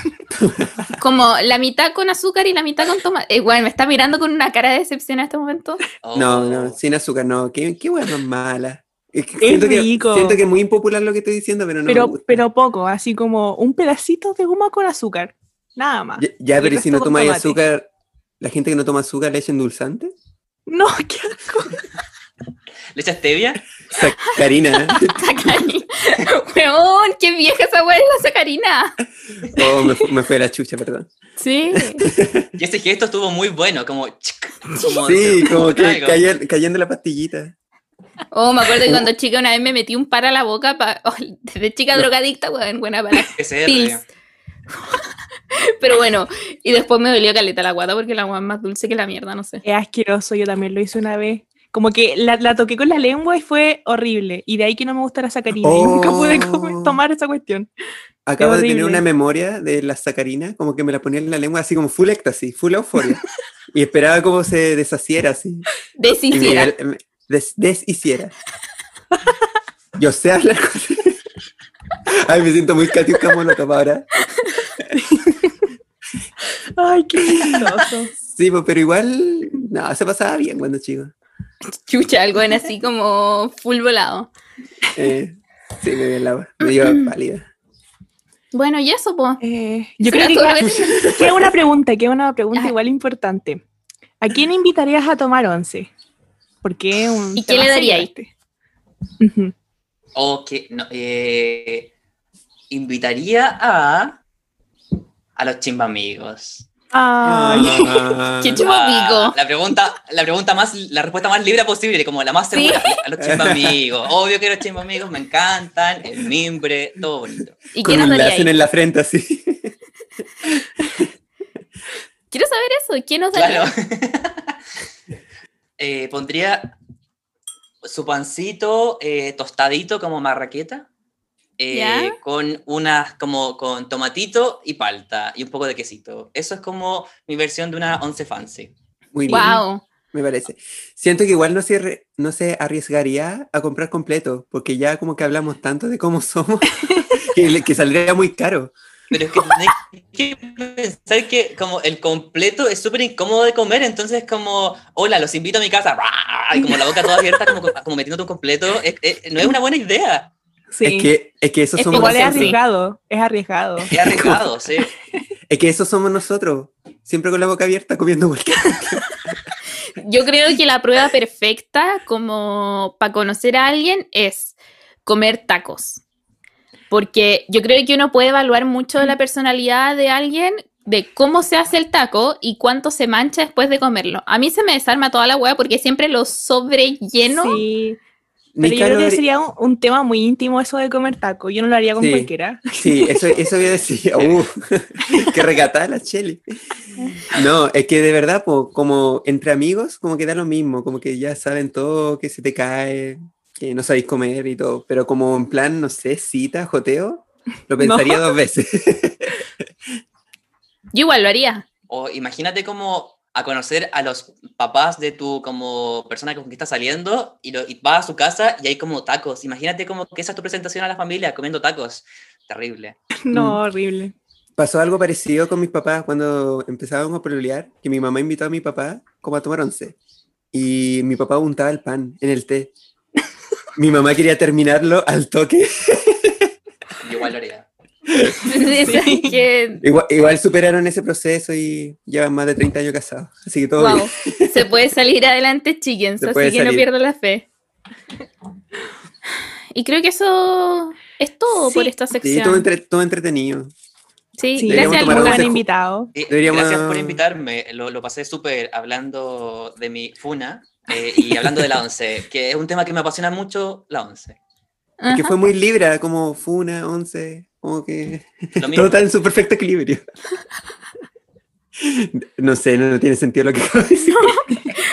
como la mitad con azúcar y la mitad con tomate. Eh, weón, me está mirando con una cara de decepción en este momento. Oh. No, no, sin azúcar, no. Qué, qué hueá más mala. Es que siento, que, rico. siento que es muy impopular lo que estoy diciendo, pero no. me pero, gusta. pero poco, así como un pedacito de goma con azúcar. Nada más. ya, ya, pero ¿y resto si no tomáis tomate. azúcar, la gente que no toma azúcar le echa endulzante. No, qué asco. ¿Le echas stevia? Sacarina. Sacarina. Weón, qué vieja esa weá de la sacarina. oh, me, fu- me fue la chucha, perdón. Sí. Y ese gesto estuvo muy bueno, como... Sí, como que cayendo la pastillita. Oh, me acuerdo que cuando chica una vez me metí un par a la boca, pa- oh, desde chica drogadicta, weón, buena para pills. Pero bueno, y después me dolió caleta la guata porque la agua es más dulce que la mierda, no sé. Es asqueroso, yo también lo hice una vez. Como que la, la toqué con la lengua y fue horrible. Y de ahí que no me gusta la sacarina. Y nunca pude comer- Oh. tomar esa cuestión. Acabo de tener una memoria de la sacarina, como que me la ponía en la lengua así como full éxtasis, full euforia. y esperaba como se deshaciera así. Deshiciera. me des- deshiciera. Yo sé hablar con... Ay, me siento muy Katiuska Molotov ahora. Ay, qué chistoso. Sí, pues, pero igual, no, se pasaba bien cuando chico. Chucha, algo en así como full volado. Eh, sí, me dio la me dio pálida. Bueno, y eso, pues. Eh, yo creo que queda, una pregunta, queda una pregunta igual importante. ¿A quién invitarías a tomar once? Porque un ¿Y qué le daría ahí? este. O que no, eh, invitaría a a los chimbamigos. Ay, Ah, Qué. Chupapico. Ah, la pregunta, la pregunta más, la respuesta más libre posible, como la más Sí. segura, a los chimbamigos. Obvio que los chimbamigos me encantan, el mimbre, todo bonito. ¿Y con un ahí? en la frente así. Quiero saber eso. ¿Quién nos daría? Claro. Eh, pondría su pancito eh, tostadito como marraqueta. Eh, con unas como con tomatito y palta y un poco de quesito. Eso es como mi versión de una once fancy. Muy bien, Wow. me parece. Siento que igual no se, no se arriesgaría a comprar completo, porque ya como que hablamos tanto de cómo somos, que, que saldría muy caro. Pero es que tenés que pensar que como el completo es súper incómodo de comer, entonces como, hola, los invito a mi casa, y como la boca toda abierta, como, como metiéndote un completo, es- es- no es una buena idea. Sí. Es que, es que eso Es somos igual es arriesgado, es arriesgado. Es arriesgado, sí. Es que eso somos nosotros, siempre con la boca abierta comiendo cualquier Yo creo que la prueba perfecta como para conocer a alguien es comer tacos. Porque yo creo que uno puede evaluar mucho la personalidad de alguien, de cómo se hace el taco y cuánto se mancha después de comerlo. A mí se me desarma toda la hueá porque siempre lo sobrelleno. Sí, pero yo creo que sería un, un tema muy íntimo eso de comer taco. Yo no lo haría con Sí. cualquiera. Sí, eso, eso voy a decir. Uh, que recatada la Cheli. No, es que de verdad, po, como entre amigos, como que da lo mismo, como que ya saben todo, que se te cae, que no sabéis comer y todo, pero como en plan, no sé, cita, joteo, lo pensaría dos veces. Yo igual lo haría. O imagínate como a conocer a los papás de tu como persona con quien estás saliendo y, lo, y vas a su casa y hay como tacos. Imagínate como que esa es tu presentación a la familia comiendo tacos. Terrible. No, Mm. horrible. Pasó algo parecido con mis papás cuando empezábamos a pololear, que mi mamá invitó a mi papá como a tomar once. Y mi papá untaba el pan en el té. Mi mamá quería terminarlo al toque. Yo igual lo haría. Igual, igual superaron ese proceso y llevan más de 30 años casados. Así que todo Wow. bien. Se puede salir adelante, chickens, Se así que no pierdo la fe. Y creo que eso es todo Sí. por esta Sí, sección. todo, entre- todo entretenido. Sí, Sí, Deberíamos gracias buen once. invitado. Eh, Deberíamos- Gracias por invitarme. Lo, lo pasé súper hablando de mi funa eh, y hablando de la once, que es un tema que me apasiona mucho, la once. Es que fue muy libre, como Funa, 11, como que todo está en su perfecto equilibrio. No sé, no, no tiene sentido lo que acabo de decir.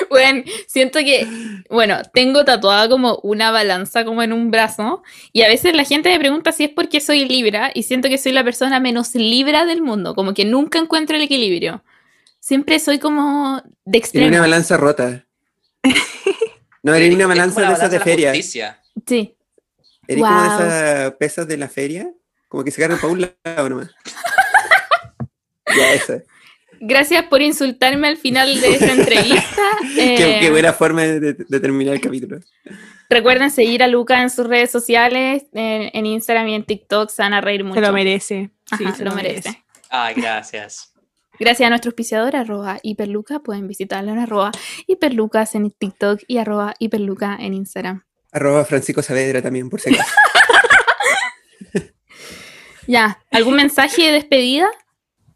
Bueno, siento que, bueno, tengo tatuada como una balanza como en un brazo y a veces la gente me pregunta si es porque soy libra y siento que soy la persona menos libra del mundo, como que nunca encuentro el equilibrio. Siempre soy como de Tiene una extremo. balanza rota. No, era Es- una balanza como de esas de la feria. justicia. Sí. Eres como de esas pesas de la feria, como que se agarran para un lado nomás. Ya, eso. Gracias por insultarme al final de esta entrevista. Qué, Eh, qué buena forma de, terminar el capítulo. Recuerden seguir a Luca en sus redes sociales, en, en Instagram y en TikTok, se van a reír mucho. Se lo merece. Sí, se lo merece. Ay, gracias. Gracias a nuestro auspiciador, arroba hiperluca, pueden visitarlo en arroba hiperlucas en TikTok y arroba hiperluca en Instagram. Arroba Francisco Saavedra también, por si acaso. Ya, ¿algún mensaje de despedida?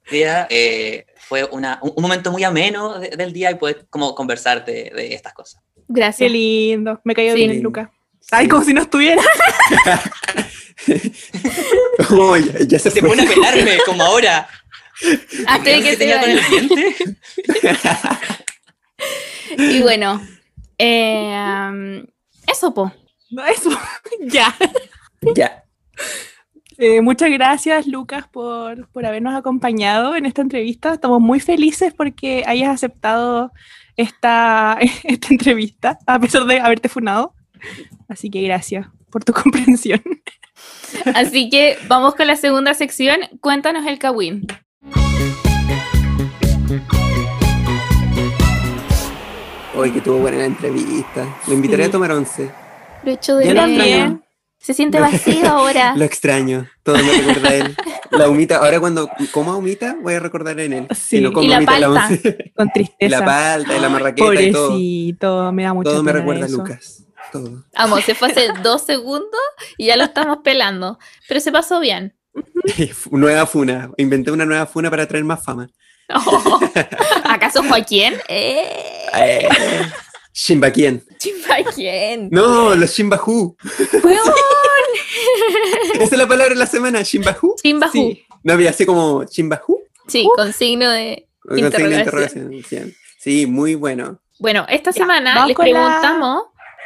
Día, eh, fue una, un, un momento muy ameno de- del día y poder como conversar de, de estas cosas. Qué Gracias. lindo. Me cayó Sí. bien, Luca. Ay, como si no estuviera. Oh, ya, ya se Se fue. pone a pelarme como ahora. De que se tenía con el diente? Y bueno, eh, um, eso, po. No, eso. ya. Ya. Eh, muchas gracias, Lucas, por, por habernos acompañado en esta entrevista. Estamos muy felices porque hayas aceptado esta, esta entrevista, a pesar de haberte funado. Así que gracias por tu comprensión. Así que vamos con la segunda sección. Cuéntanos el Kawin. Hoy que tuvo buena la entrevista. Lo invitaré Sí. a tomar once. Lo hecho de Ya lo menos. extraño. Se siente vacío ahora. Lo extraño. Todo me recuerda a él. La humita. Ahora cuando coma humita voy a recordar en él. Sí. Si no como Y la humita palta. Con Y tristeza. la palta, y la marraqueta y todo. Pobrecito, me da mucho Todo me recuerda a Lucas. Todo. Vamos, se fue hace dos segundos y ya lo estamos pelando. Pero se pasó bien. nueva funa. Inventé una nueva funa para traer más fama. ¿Acaso Joaquín? Eh, Eh, Shimbakien. Joaquín. No, los Shimbahu. Esa es la palabra de la semana, Shimbahu. Sí, Sí. No había así como Shimbahu. con signo de Con signo de interrogación. interrogación. Sí, muy bueno. Bueno, esta Ya, semana les la- preguntamos.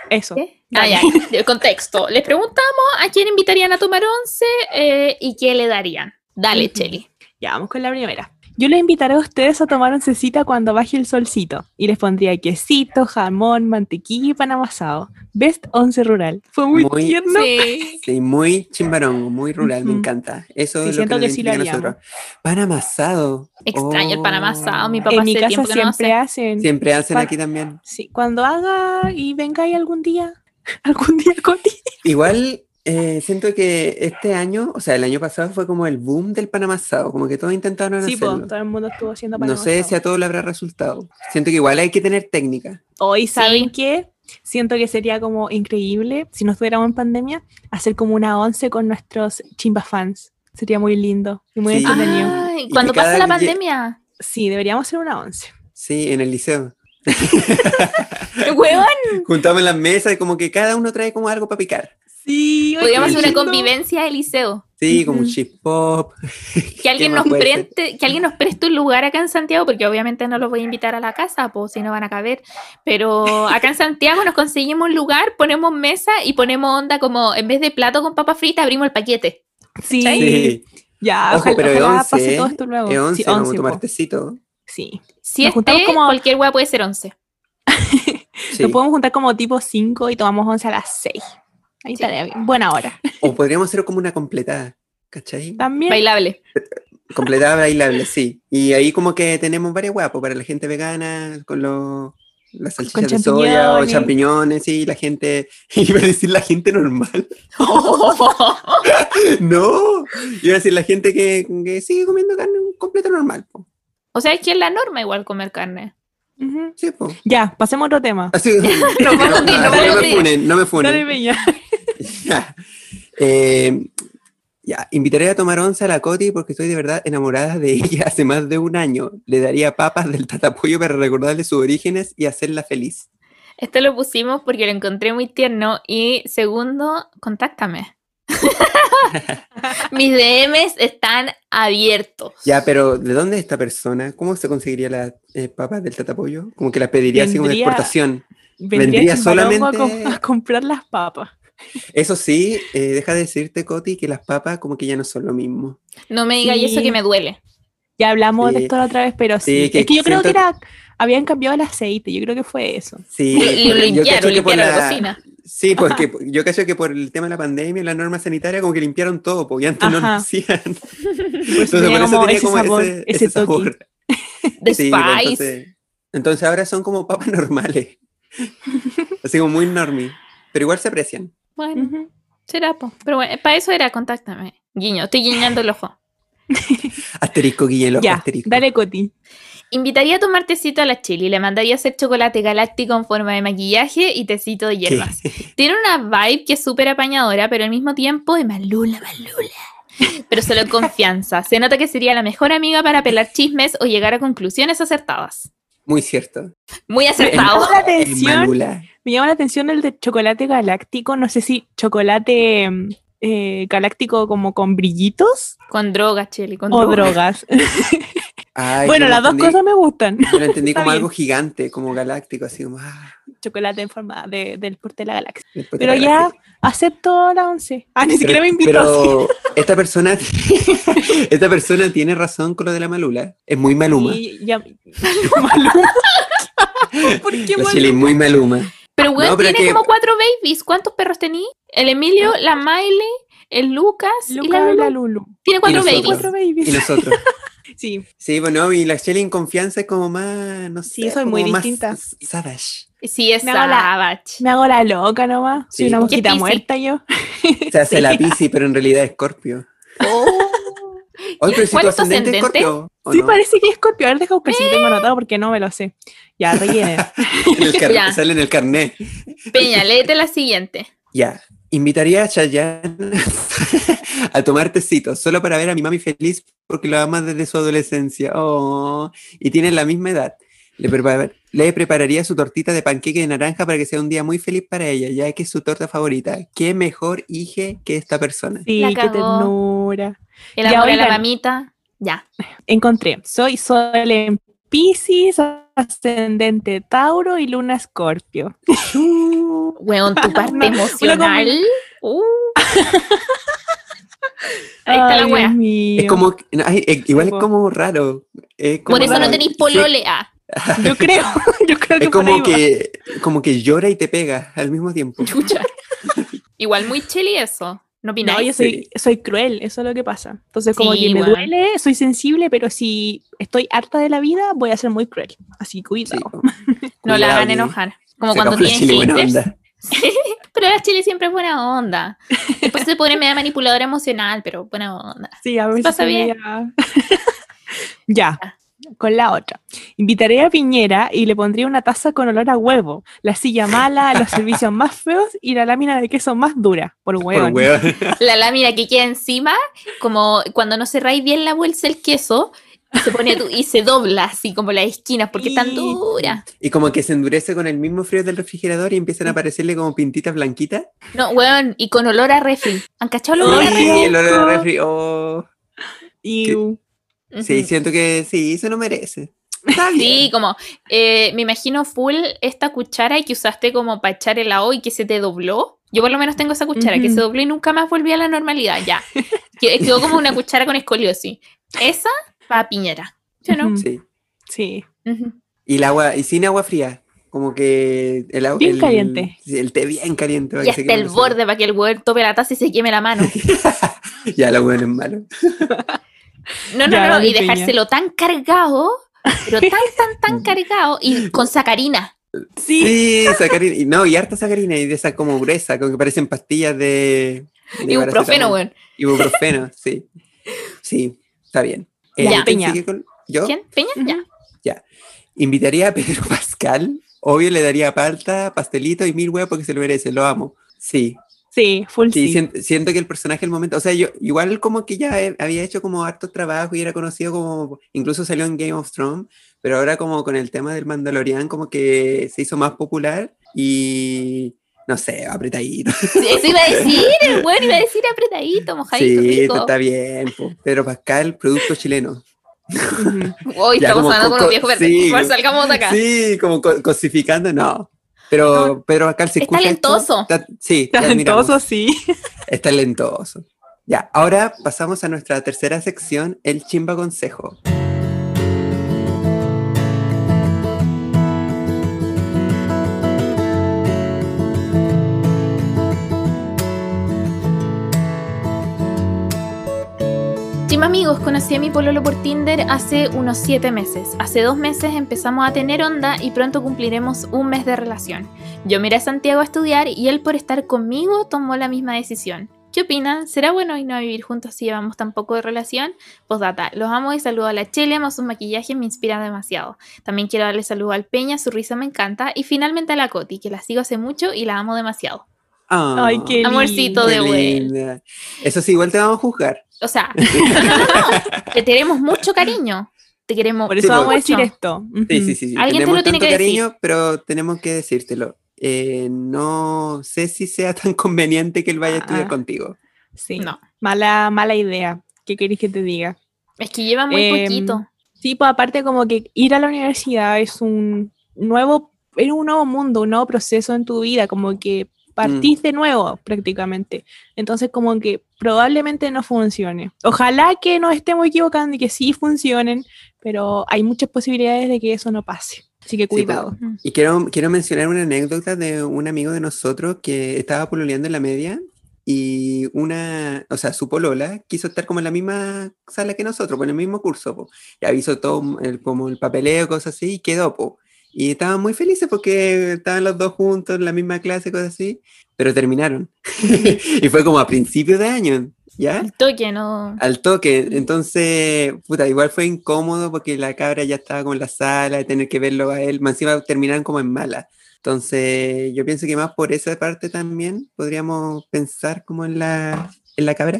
Eso. ¿Qué? Ah, ya, el contexto. Les preguntamos a quién invitarían a tomar once eh, y qué le darían. Dale. Cheli. Ya, vamos con la primera. Yo les invitaré a ustedes a tomar oncecita cuando baje el solcito y les pondría quesito, jamón, mantequilla y pan amasado. Best once rural. Fue muy, Muy- tierno. Sí. Sí, muy chimbarón, muy rural, me encanta. Eso Sí, es lo siento que, que sí lo nosotros. Pan amasado. Extraño el pan Oh. amasado, mi papá En mi hace casa tiempo que no siempre hace. hacen. Siempre hacen Pa- aquí también. Sí, cuando haga y vengáis algún día, algún día, Coti. Igual eh, siento que este año, o sea, el año pasado fue como el boom del pan amasado, como que todos intentaron Sí, hacerlo. todo el mundo estuvo haciendo pan No sé si a todos le habrá resultado. Siento que igual hay que tener técnica. Hoy, ¿saben Sí. qué? Siento que sería como increíble, si no estuviéramos en pandemia, hacer como una once con nuestros chimba fans. Sería muy lindo y muy Sí. entretenido. Ay, Y cuando pase la pandemia. Sí, deberíamos hacer una once. Sí, en el liceo. Weón, Juntamos en las mesas y como que cada uno trae como algo para picar. Sí, podríamos hacer una convivencia de liceo. Sí, como un chip pop. Que alguien, nos preste, que alguien nos preste un lugar acá en Santiago, porque obviamente no los voy a invitar a la casa, pues si no van a caber. Pero acá en Santiago nos conseguimos un lugar, ponemos mesa y ponemos onda como, en vez de plato con papa frita, abrimos el paquete. Sí, Sí. ya, Ojo, ojalá, pero ojalá 11, pase ¿eh? todo esto luego. Es 11, sí, vamos a 11, tomar po. tecito. Sí. Si Nos como- cualquier hueá puede ser 11. Sí. Nos podemos juntar como tipo 5 y tomamos 11 a las 6. Ahí Sí. estaría bien. Buena hora. O podríamos hacer como una completada. ¿Cachai? También. Bailable. Completada bailable, sí. Y ahí como que tenemos varias guapos para la gente vegana, con los las salchichas de soya o champiñones. sí, la gente, iba a decir la gente normal. No, iba a decir la gente que, que sigue comiendo carne un completo normal. po. o sea, es que es la norma igual comer carne. Sí, po. Ya, pasemos a otro tema. Así, Nos vamos a hundir, nos así vamos a no me funen, no me funen. Ya. Eh, ya, invitaré a tomar once a la Coti porque estoy de verdad enamorada de ella hace más de un año. Le daría papas del tatapollo para recordarle sus orígenes y hacerla feliz. Este lo pusimos porque lo encontré muy tierno. Y segundo, contáctame. Mis DMs están abiertos. Ya, pero ¿de dónde es esta persona? ¿Cómo se conseguiría las eh, papas del tatapollo? Como que las pediría así como de Vendría- exportación. Vendría, Vendría a, solamente- com- a comprar las papas. Eso sí, eh, deja de decirte, Coti, que las papas como que ya no son lo mismo. No me digas Sí. eso que me duele. Ya hablamos de esto la otra vez, pero sí. Sí, que es que yo creo que era, habían cambiado el aceite, yo creo que fue eso. Sí, Lo, lo yo que por la- cocina. Sí, porque yo cacho que por el tema de la pandemia, la norma sanitaria, como que limpiaron todo, porque antes no lo Ajá. hacían. Entonces, tenía por eso tenía ese como sabor, ese, ese sabor. The Sí, pues, Spice. entonces, entonces ahora son como papas normales. Así como muy normie. Pero igual se aprecian. Bueno, Ujú. será, po. Pero bueno, para eso era contáctame. Guiño, estoy guiñando el ojo. Asterisco, Guille, Ya, asterisco. dale, Coti. Invitaría a tomar tecito a la chili. Le mandaría hacer chocolate galáctico en forma de maquillaje y tecito de ¿Qué? hierbas. Tiene una vibe que es súper apañadora, pero al mismo tiempo de malula, malula. Pero solo en confianza. Se nota que sería la mejor amiga para pelar chismes o llegar a conclusiones acertadas. Muy cierto. Muy Me acertado. llama la El atención, Malula. me llama la atención el de chocolate galáctico, no sé si chocolate eh, galáctico como con brillitos Con drogas, Cheli, con o drogas. drogas. Ay, bueno, las dos entendí- cosas me gustan. Yo lo entendí como bien. algo gigante, como galáctico, así como. ah, Chocolate en forma de- del porte de la galaxia. Pero la ya galaxia. acepto la once. Ah, ni siquiera me invitó. Pero esta persona, esta persona tiene razón con lo de la malula. Es muy maluma. Y ya- Maluma. ¿Por qué La Maluma? Chile es muy maluma. Pero, weón, No, tiene que- como cuatro babies. ¿Cuántos perros tení? El Emilio, la Miley, el Lucas y Luca la y la Lulu. Lulu. Tiene cuatro babies. Cuatro babies. Y nosotros. Sí, Sí, bueno, y la Shelly en confianza es como más, no sé, Sí, soy muy distinta. Savage. Sí, es Me hago la- savage. me hago la loca nomás. Soy Sí. una ¿Qué mosquita muerta yo. Se hace Sí. la Piscis, pero en realidad es Scorpio. Oye, pero si ¿Cuál tu es tu ascendente es ascendente? Scorpio. ¿o Sí, no? parece que es Scorpio. A ver, deja buscar si lo tengo anotado porque no me lo sé. Ya, rellene. En el car- Ya. Sale en el carnet. Peña, léete la siguiente. Ya. Invitaría a Chayanne a tomar tecito solo para ver a mi mami feliz porque lo ama desde su adolescencia. Oh, y tienen la misma edad. Le, prepar- le prepararía su tortita de panqueque de naranja para que sea un día muy feliz para ella, ya que es su torta favorita. ¿Qué mejor hija que esta persona? Sí, La qué ternura. El Ya, amor a la mamita. Ya. Encontré. Soy Sol en Pisces, ascendente Tauro y Luna Escorpio. Weón, tu parte emocional. Uh. Ahí está Ay, la wea. Es como, igual es como raro. es como Por eso no tenéis Sí, polole. Ah, Yo creo, yo creo que Es como que, como que llora y te pega al mismo tiempo. chucha. Igual muy chili eso. ¿No No, yo soy, soy cruel, eso es lo que pasa. Entonces, como Sí, que me duele, soy sensible, pero si estoy harta de la vida, voy a ser muy cruel. Así, Sí, cuidado. po. No la hagan enojar. Como se cuando onda. Pero la chile siempre es buena onda. Después se pone media manipuladora emocional, pero buena onda. Sí, a ver Pasa si bien. ya. ya, con la otra. Invitaré a Piñera y le pondría una taza con olor a huevo, la silla mala, los servicios más feos y la lámina de queso más dura, por hueón. La lámina que queda encima, como cuando no cerráis bien la bolsa el queso, se pone y se dobla así como las esquinas porque es tan dura. Y como que se endurece con el mismo frío del refrigerador y empiezan a aparecerle como pintitas blanquitas. No, weón, y con olor a refri. ¿Han cachado el olor a refri? Sí, el olor de refri. oh. Iu. Sí, Ujú. siento que sí, se lo merece. Está bien. Sí, como eh, me imagino full esta cuchara que usaste como para echar helado y que se te dobló. Yo por lo menos tengo esa cuchara que Ujú. se dobló y nunca más volví a la normalidad. Ya. Que- Quedó como una cuchara con escoliosis. Esa para piñera. ¿Sí no? Ujú. Sí. Sí. Ujú. Y el agua, y sin agua fría. Como que el agua. Bien el- caliente. sí, El té bien caliente. para Y que hasta el borde para que el weón tope la taza y se queme la mano. ya, la hueón es malo. No, no, Ya, no, y dejárselo tan cargado, pero tan, tan, tan cargado y con sacarina. Sí. Sí, sacarina. Y no, y harta sacarina y de esa como gruesa, como que parecen pastillas de. de Ibuprofeno, weón. Ibuprofeno, sí. Sí, está bien. Ya. ¿quién Peña. sigue con- ¿Yo? ¿Quién? ¿Peña? Ujú. Ya. Invitaría a Pedro Pascal. Obvio le daría palta, pastelito y mil huevos porque se lo merece, lo amo. Sí, Sí, full sí, sí. sien- siento que el personaje el momento, o sea, yo igual como que ya he- había hecho como harto trabajo y era conocido como, incluso salió en Game of Thrones, pero ahora como con el tema del Mandalorian como que se hizo más popular y no sé, apretadito. Eso iba a decir, el weón iba a decir apretadito, mojadito, Sí, rico. está bien. po. Pedro Pascal, producto chileno. Hoy Ya, estamos hablando co- con los viejos verdes. sí. Por favor, salgamos de acá. Sí, como co- cosificando, no. Pero Pedro Pascal se Es escucha. esto, talentoso. ta- sí. Talentoso, sí. Es talentoso. Ya, ahora pasamos a nuestra tercera sección, el chimba consejo. Chima amigos, conocí a mi pololo por Tinder hace unos 7 meses. Hace dos meses empezamos a tener onda y pronto cumpliremos un mes de relación. Yo miré a Santiago a estudiar y él por estar conmigo tomó la misma decisión. ¿Qué opinan? ¿Será bueno irnos a vivir juntos si llevamos tan poco de relación? Postdata, los amo y saludo a la Chele, amo sus maquillajes, me inspiran demasiado. También quiero darle saludo al Peña, su risa me encanta. Y finalmente a la Coti, que la sigo hace mucho y la amo demasiado. Ah, Ay, qué Amorcito qué de linda. Eso sí, igual te vamos a juzgar. O sea, te tenemos mucho cariño. Te queremos Por eso Sí, vamos a decir esto. Sí, sí, sí. sí. Alguien te Tenemos lo tiene que decir. cariño, pero tenemos que decírtelo. Eh, no sé si sea tan conveniente que él vaya a estudiar Ah. contigo. Sí. No. Mala, mala idea. ¿Qué queréis que te diga? Es que lleva muy Em, poquito. Sí, pues aparte como que ir a la universidad es un nuevo, es un nuevo mundo, un nuevo proceso en tu vida, como que partís de nuevo prácticamente. Entonces como que probablemente no funcione. Ojalá que nos estemos equivocando y que sí funcionen, pero hay muchas posibilidades de que eso no pase. Así que pues. cuidado. Y quiero, quiero mencionar una anécdota de un amigo de nosotros que estaba pololeando en la media y una, o sea, su polola quiso estar como en la misma sala que nosotros, pues, en el mismo curso, po. y avisó todo el, como el papeleo, cosas así, y quedó, po. Y estaban muy felices porque estaban los dos juntos en la misma clase, cosas así, pero terminaron. y fue como a principios de año, ¿ya? El toque, no. Al toque, entonces, puta, igual fue incómodo porque la cabra ya estaba como en la sala, de tener que verlo a él, más encima terminaron como en mala. Entonces, yo pienso que más por esa parte también podríamos pensar como en la, en la cabra.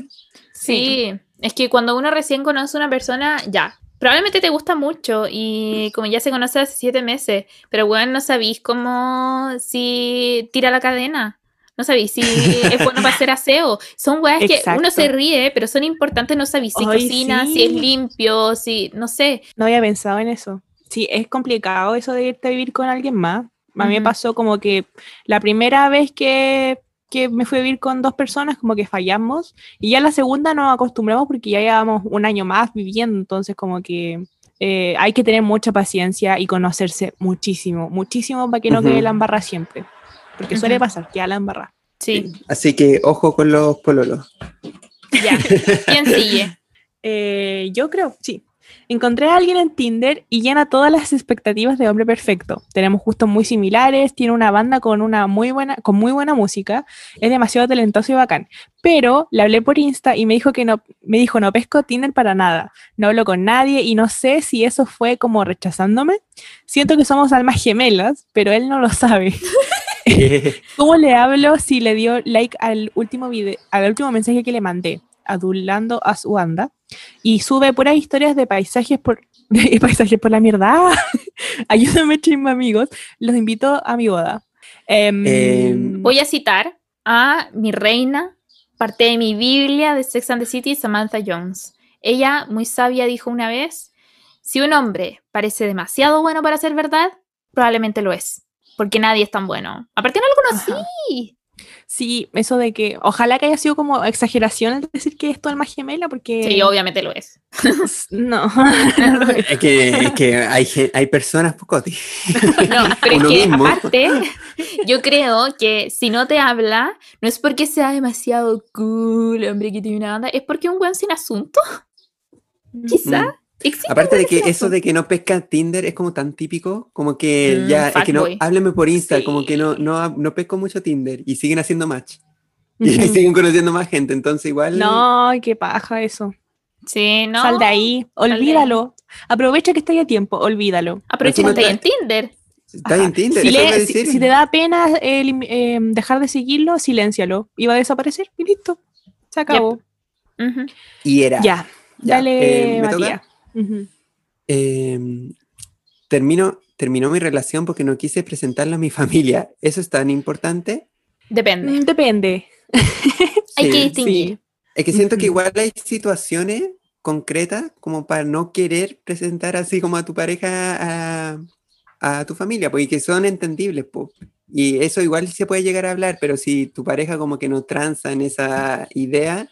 Sí, es que cuando uno recién conoce a una persona, ya, probablemente te gusta mucho y como ya se conoce hace siete meses, pero bueno, no sabéis cómo si tira la cadena. No sabéis si es bueno para hacer aseo. Son weas que uno se ríe, pero son importantes no sabéis si Ay, cocina, sí. si es limpio, si, no sé. No había pensado en eso. Sí, es complicado eso de irte a vivir con alguien más. A mí me pasó como que la primera vez que, que me fui a vivir con dos personas, como que fallamos. Y ya la segunda nos acostumbramos porque ya llevamos un año más viviendo. Entonces, como que eh, hay que tener mucha paciencia y conocerse muchísimo, muchísimo para que no quede la embarra siempre. Porque suele pasar, queda la embarra. Sí, Así que ojo con los pololos. ya. ¿Quién sigue? Eh, yo creo, sí. Encontré a alguien en Tinder y llena todas las expectativas de hombre perfecto. Tenemos gustos muy similares, tiene una banda con una muy buena, con muy buena música, es demasiado talentoso y bacán. Pero le hablé por Insta y me dijo que no, me dijo no pesco Tinder para nada. No hablo con nadie y no sé si eso fue como rechazándome. Siento que somos almas gemelas, pero él no lo sabe. ¿Cómo le hablo si le dio like al último video, al último mensaje que le mandé, adulando a su banda? Y sube puras historias de paisajes por, de paisajes por la mierda. Ayúdame, chisme, amigos. Los invito a mi boda. Em, Em, Voy a citar a mi reina, parte de mi Biblia de Sex and the City, Samantha Jones. Ella, muy sabia, dijo una vez, si un hombre parece demasiado bueno para ser verdad, probablemente lo es, porque nadie es tan bueno. Aparte no lo conocí. sí, eso de que ojalá que haya sido como exageración el decir que es tu alma gemela, porque Sí, obviamente lo es. no. es que, es que hay, hay personas pocoti. No, pero es que mismo. aparte, yo creo que si no te habla, no es porque sea demasiado cool, hombre, que tiene una banda, es porque es un buen sin asunto. Quizá. Mm. Existe Aparte de que eso de que no pesca Tinder es como tan típico, como que Mm, ya, es que no, hábleme por Insta, Sí. como que no, no, no pesco mucho Tinder y siguen haciendo match. Y siguen conociendo más gente, entonces igual... No, qué paja eso. Sí, ¿no? Sal de ahí, olvídalo. Aprovecha que está a tiempo, olvídalo. Aprovecha que está ahí en Tinder. Está en. Tinder, Si, le- iba si- te da pena eh, eh, dejar de seguirlo, siléncialo. Y va a desaparecer y listo. Se acabó. Y era... Ya, Ya, dale, eh, ¿me toca? Eh, termino, terminó mi relación porque no quise presentarla a mi familia. ¿Eso es tan importante? Depende. Mm, Depende. Hay que distinguir. Sí. Es que siento que igual hay situaciones concretas como para no querer presentar así como a tu pareja a, a tu familia, porque que son entendibles, po. Y eso igual se puede llegar a hablar, pero si tu pareja como que no tranza en esa idea,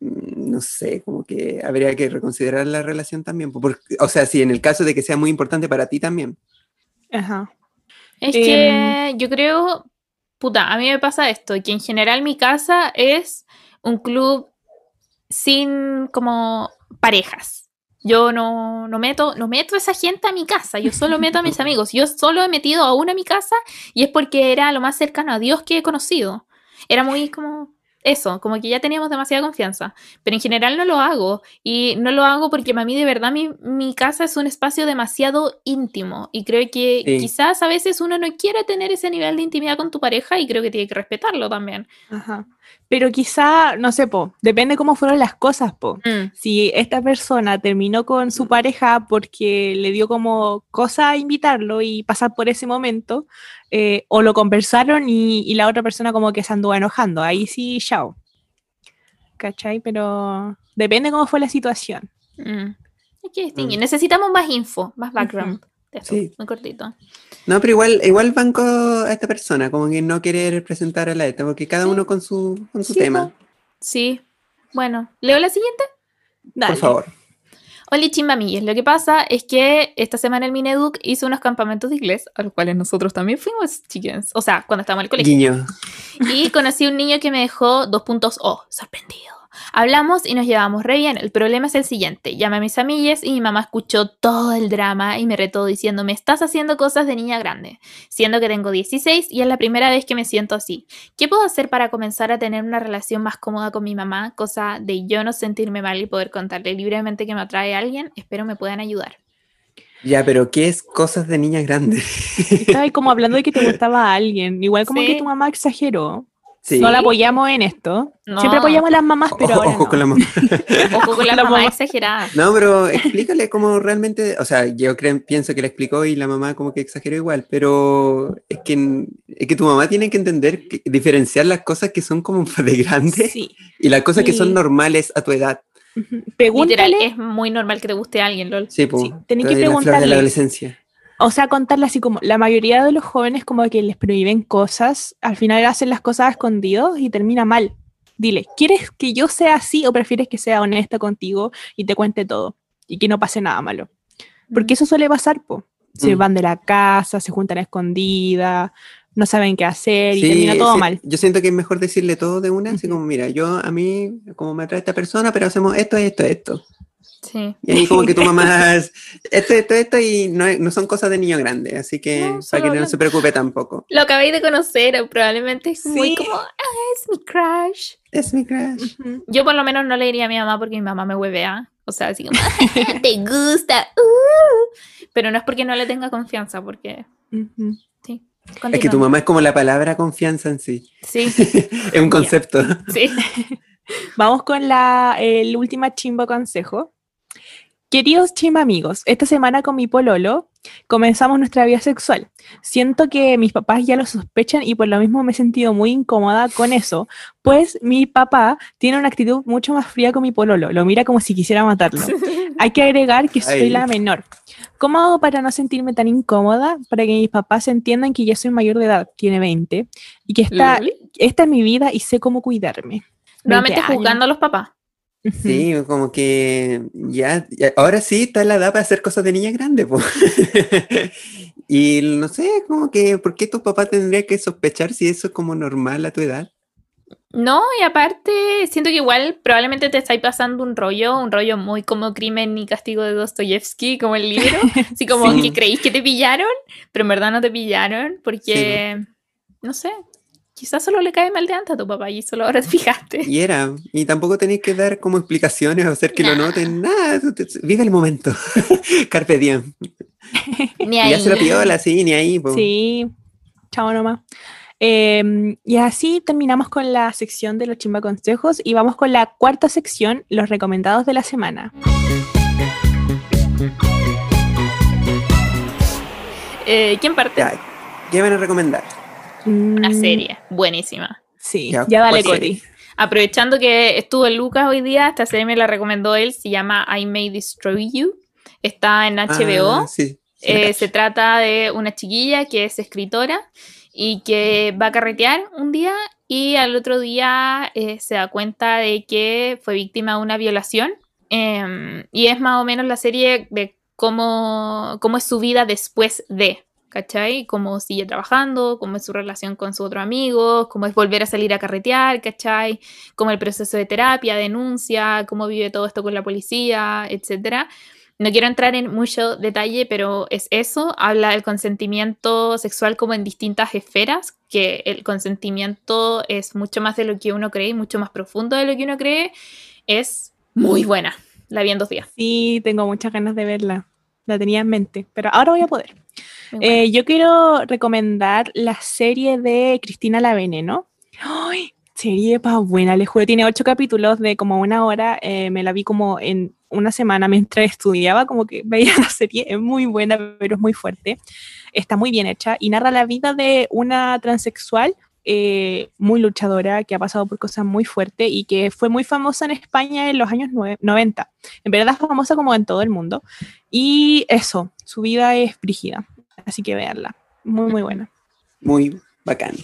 no sé, como que habría que reconsiderar la relación también. po, porque- o sea, si en el caso de que sea muy importante para ti también. Ajá. Es Em, que yo creo, puta, a mí me pasa esto, que en general mi casa es un club sin como parejas. Yo no, no meto, no meto a esa gente a mi casa, yo solo meto a mis amigos. Yo solo he metido a uno a mi casa y es porque era lo más cercano a Dios que he conocido. Era muy como eso, como que ya teníamos demasiada confianza. Pero en general no lo hago. Y no lo hago porque para mí de verdad mi, mi casa es un espacio demasiado íntimo. Y creo que Sí. quizás a veces uno no quiere tener ese nivel de intimidad con tu pareja y creo que tiene que respetarlo también. Ajá. Pero quizá, no sé, po, depende cómo fueron las cosas, po. Mm, Si esta persona terminó con su pareja porque le dio como cosa invitarlo y pasar por ese momento, eh, o lo conversaron y, y la otra persona como que se anduvo enojando, ahí sí, chao. ¿cachai? Pero depende cómo fue la situación. Mm. Hay que distinguir. Necesitamos más info, más background. Esto, Sí. Muy cortito. No, pero igual, igual banco a esta persona, como que no querer presentar a la ETA, porque cada Sí. uno con su, con su Sí, tema. Sí. Bueno, ¿leo la siguiente? Dale. Por favor. Hola chimbamillas, lo que pasa es que esta semana el Mineduc hizo unos campamentos de inglés, a los cuales nosotros también fuimos, chickens. O sea, cuando estábamos en el colegio. Guiño. Y conocí a un niño que me dejó dos puntos O, sorprendido. Hablamos y nos llevamos re bien. El problema es el siguiente. Llamé a mis amigues y mi mamá escuchó todo el drama y me retó diciéndome, estás haciendo cosas de niña grande, siendo que tengo 16 y es la primera vez que me siento así. ¿Qué puedo hacer para comenzar a tener una relación más cómoda con mi mamá? Cosa de yo no sentirme mal y poder contarle libremente que me atrae a alguien. Espero me puedan ayudar. Ya, pero ¿qué es cosas de niñas grandes? Estaba ahí como hablando de que te gustaba a alguien. Igual como Sí. que tu mamá exageró. Sí. No la apoyamos en esto. No. Siempre apoyamos a las mamás, pero Ojo, ahora ojo no. con la mamá. Ojo con la, La mamá exagerada. No, pero explícale cómo realmente, o sea, yo creo, pienso que le explicó y la mamá como que exageró igual, pero es que, es que tu mamá tiene que entender, que- diferenciar las cosas que son como de grandes Sí. y las cosas que son normales a tu edad. Literal, Pregúntale, es muy normal que te guste a alguien, LOL. Sí, pues. Sí, tenés que la flor de preguntarle. la adolescencia. O sea, contarle así como la mayoría de los jóvenes como que les prohíben cosas, al final hacen las cosas escondidos y termina mal. Dile, ¿quieres que yo sea así o prefieres que sea honesta contigo y te cuente todo y que no pase nada malo? Porque eso suele pasar, po. Se Mm. van de la casa, se juntan a escondidas, no saben qué hacer y Sí, termina todo sí, mal. Yo siento que es mejor decirle todo de una, así como, mira, yo a mí, como me atrae esta persona, pero hacemos esto, esto, esto. Sí. Y ahí como que tu mamá es esto, esto, esto, y no, no son cosas de niño grande, así que No, para que no se preocupe tampoco. Lo acabéis de conocer, probablemente es muy Sí. como, ah, es mi crush. Es mi crush. Ujú. Yo por lo menos no le diría a mi mamá porque mi mamá me huevea. O sea, así como, te gusta. uh". Pero no es porque no le tenga confianza, porque Ujú. sí. Es que tu mamá es como la palabra confianza en sí. Sí, Es un concepto. sí. Vamos con la, el último chimbo consejo. Queridos chimba amigos, esta semana con mi pololo comenzamos nuestra vida sexual. Siento que mis papás ya lo sospechan y por lo mismo me he sentido muy incómoda con eso, pues mi papá tiene una actitud mucho más fría con mi pololo, lo mira como si quisiera matarlo. Hay que agregar que soy Ay. la menor. ¿Cómo hago para no sentirme tan incómoda? Para que mis papás entiendan que ya soy mayor de edad, tiene 20, y que esta, Loli. esta es mi vida y sé cómo cuidarme. Nuevamente 20 años. juzgando a los papás. Sí, como que ya, ya- ahora sí está la edad para hacer cosas de niña grande, pues. y no sé, como que, ¿por qué tu papá tendría que sospechar si eso es como normal a tu edad? No, y aparte, siento que igual probablemente te estáis pasando un rollo, un rollo muy como crimen y castigo de Dostoyevsky, como el libro. Así como Sí. que creéis que te pillaron, pero en verdad no te pillaron, porque, no sé, quizás solo le cae mal de antes a tu papá y solo ahora te fijaste. Y era, y tampoco tenéis que dar como explicaciones o hacer que lo noten, nada, vive el momento. Carpe diem. Ni Y ahí. ya se la piola, sí, ni ahí, po. Sí, chao nomás. Em, y así terminamos con la sección de los chimba consejos y vamos con la cuarta sección, los recomendados de la semana. Eh, ¿Quién parte? Ya, ¿qué van a recomendar? Una Mm, serie, buenísima. Sí, Ya, ya, dale, ¿cuál Coti. serie? Aprovechando que estuvo el Lucas hoy día, esta serie me la recomendó él, se llama I May Destroy You. Está en HBO. Ah, sí, sí, la Eh, se trata de una chiquilla que es escritora y que va a carretear un día y al otro día eh, se da cuenta de que fue víctima de una violación. Em, y es más o menos la serie de cómo, cómo es su vida después de, ¿cachai? Cómo sigue trabajando, cómo es su relación con su otro amigo, cómo es volver a salir a carretear, ¿cachai? Cómo el proceso de terapia, denuncia, cómo vive todo esto con la policía, etcétera. No quiero entrar en mucho detalle, pero es eso. Habla del consentimiento sexual como en distintas esferas, que el consentimiento es mucho más de lo que uno cree mucho más profundo de lo que uno cree. Es muy buena. La vi en dos días. Sí, tengo muchas ganas de verla. La tenía en mente, pero ahora voy a poder. Eh, yo quiero recomendar la serie de Cristina la Veneno. ¡Ay! Serie pa' buena, les juro. Tiene ocho capítulos de como una hora. eh, me la vi como en una semana mientras estudiaba, como que veía la serie. Es muy buena, pero es muy fuerte. Está muy bien hecha y narra la vida de una transexual eh, muy luchadora, que ha pasado por cosas muy fuertes y que fue muy famosa en España en los años nue- 90. En verdad famosa como en todo el mundo. Y eso, su vida es brígida. Así que veanla. Muy, muy buena. Muy bacán.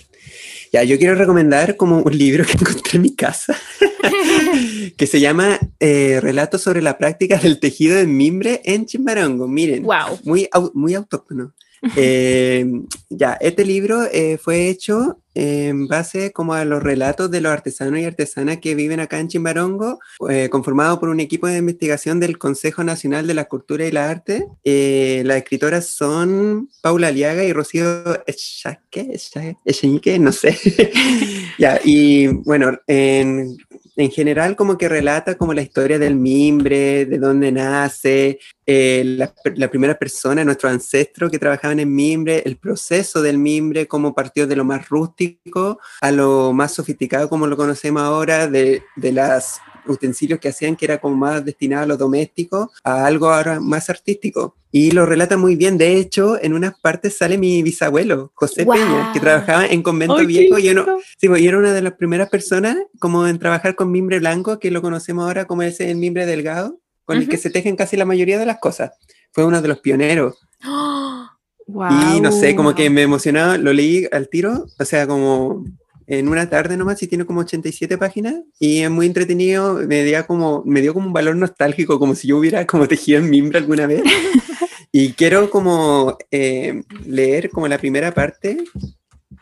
Ya, yo quiero recomendar como un libro que encontré en mi casa, que se llama eh, Relatos sobre la práctica del tejido de mimbre en Chimbarongo. Miren, Wow. muy, au- muy autóctono. Eh, ya, este libro eh, fue hecho en base como a los relatos de los artesanos y artesanas que viven acá en Chimbarongo, eh, conformado por un equipo de investigación del Consejo Nacional de la Cultura y la Arte. Eh, las escritoras son Paula Aliaga y Rocío Echaque, Echaque, Echeñique, no sé. ya, y bueno, en, en general como que relata como la historia del mimbre, de dónde nace, eh, la, primera persona, nuestros ancestros que trabajaban en mimbre, el proceso del mimbre, cómo partió de lo más rústico a lo más sofisticado como lo conocemos ahora, de, los utensilios que hacían que era como más destinado a lo doméstico, a algo ahora más artístico. Y lo relata muy bien. De hecho, en unas partes sale mi bisabuelo, José. Peña, que trabajaba en convento ¡Ay, qué viejo y uno! Sí, pues, y era una de las primeras personas como en trabajar con mimbre blanco, que lo conocemos ahora como ese el mimbre delgado, con el que se tejen casi la mayoría de las cosas. Fue uno de los pioneros. Y no sé, como que me emocionaba, lo leí al tiro, o sea, como en una tarde nomás, y tiene como 87 páginas, y es muy entretenido, me dio como, me dio como un valor nostálgico, como si yo hubiera como tejido en mimbre alguna vez. y quiero como eh, leer como la primera parte,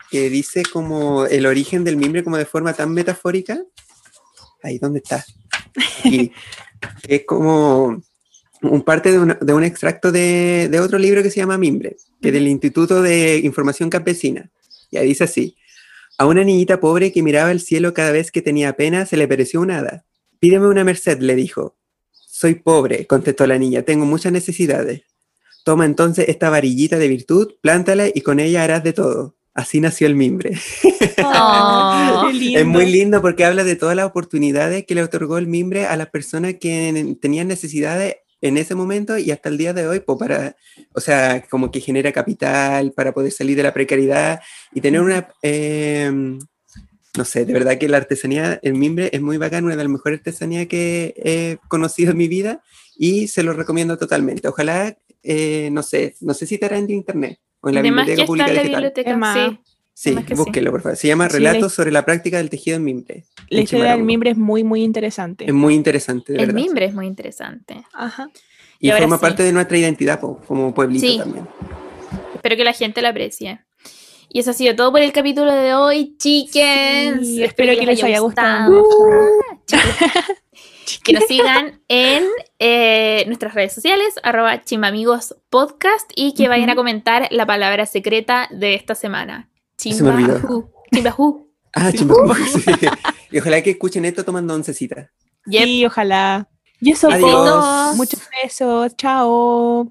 que dice como el origen del mimbre como de forma tan metafórica. Ahí, ¿dónde está? Aquí. es como un parte de, una- de un extracto de, de otro libro que se llama Mimbre, que es del Instituto de Información Campesina. Y ahí dice así, a una niñita pobre que miraba el cielo cada vez que tenía pena se le pareció un hada. Pídeme una merced, le dijo. Soy pobre, contestó la niña, tengo muchas necesidades. Toma entonces esta varillita de virtud, plántala y con ella harás de todo. Así nació el mimbre. Oh. Es muy lindo porque habla de todas las oportunidades que le otorgó el mimbre a las personas que tenían necesidades en ese momento y hasta el día de hoy, pues para, o sea, como que genera capital para poder salir de la precariedad y tener una, eh, no sé, de verdad que la artesanía, el mimbre es muy bacán, una de las mejores artesanías que he conocido en mi vida y se lo recomiendo totalmente. Ojalá, eh, no sé, no sé si estará en internet o en la Además que biblioteca está pública en la digital. biblioteca, sí. Sí, búsquelo, por favor. Se llama Sí, Relatos sobre la práctica del tejido en mimbre. La en historia del mimbre es muy, muy interesante. Es muy interesante, de El verdad. mimbre es muy interesante. Ajá. Y, forma sí. parte de nuestra identidad como pueblito Sí. también. Espero que la gente la aprecie. Y eso ha sido todo por el capítulo de hoy, chickens. Sí, espero que les haya gustado. Chicos. que nos sigan en eh, nuestras redes sociales, arroba chimamigos podcast, y que vayan a comentar la palabra secreta de esta semana. Chimbajú. Chimbajú. Ah, chimbajú, sí. Y ojalá que escuchen esto tomando oncecita. Yep. Sí, ojalá. Y eso, muchos besos. Chao.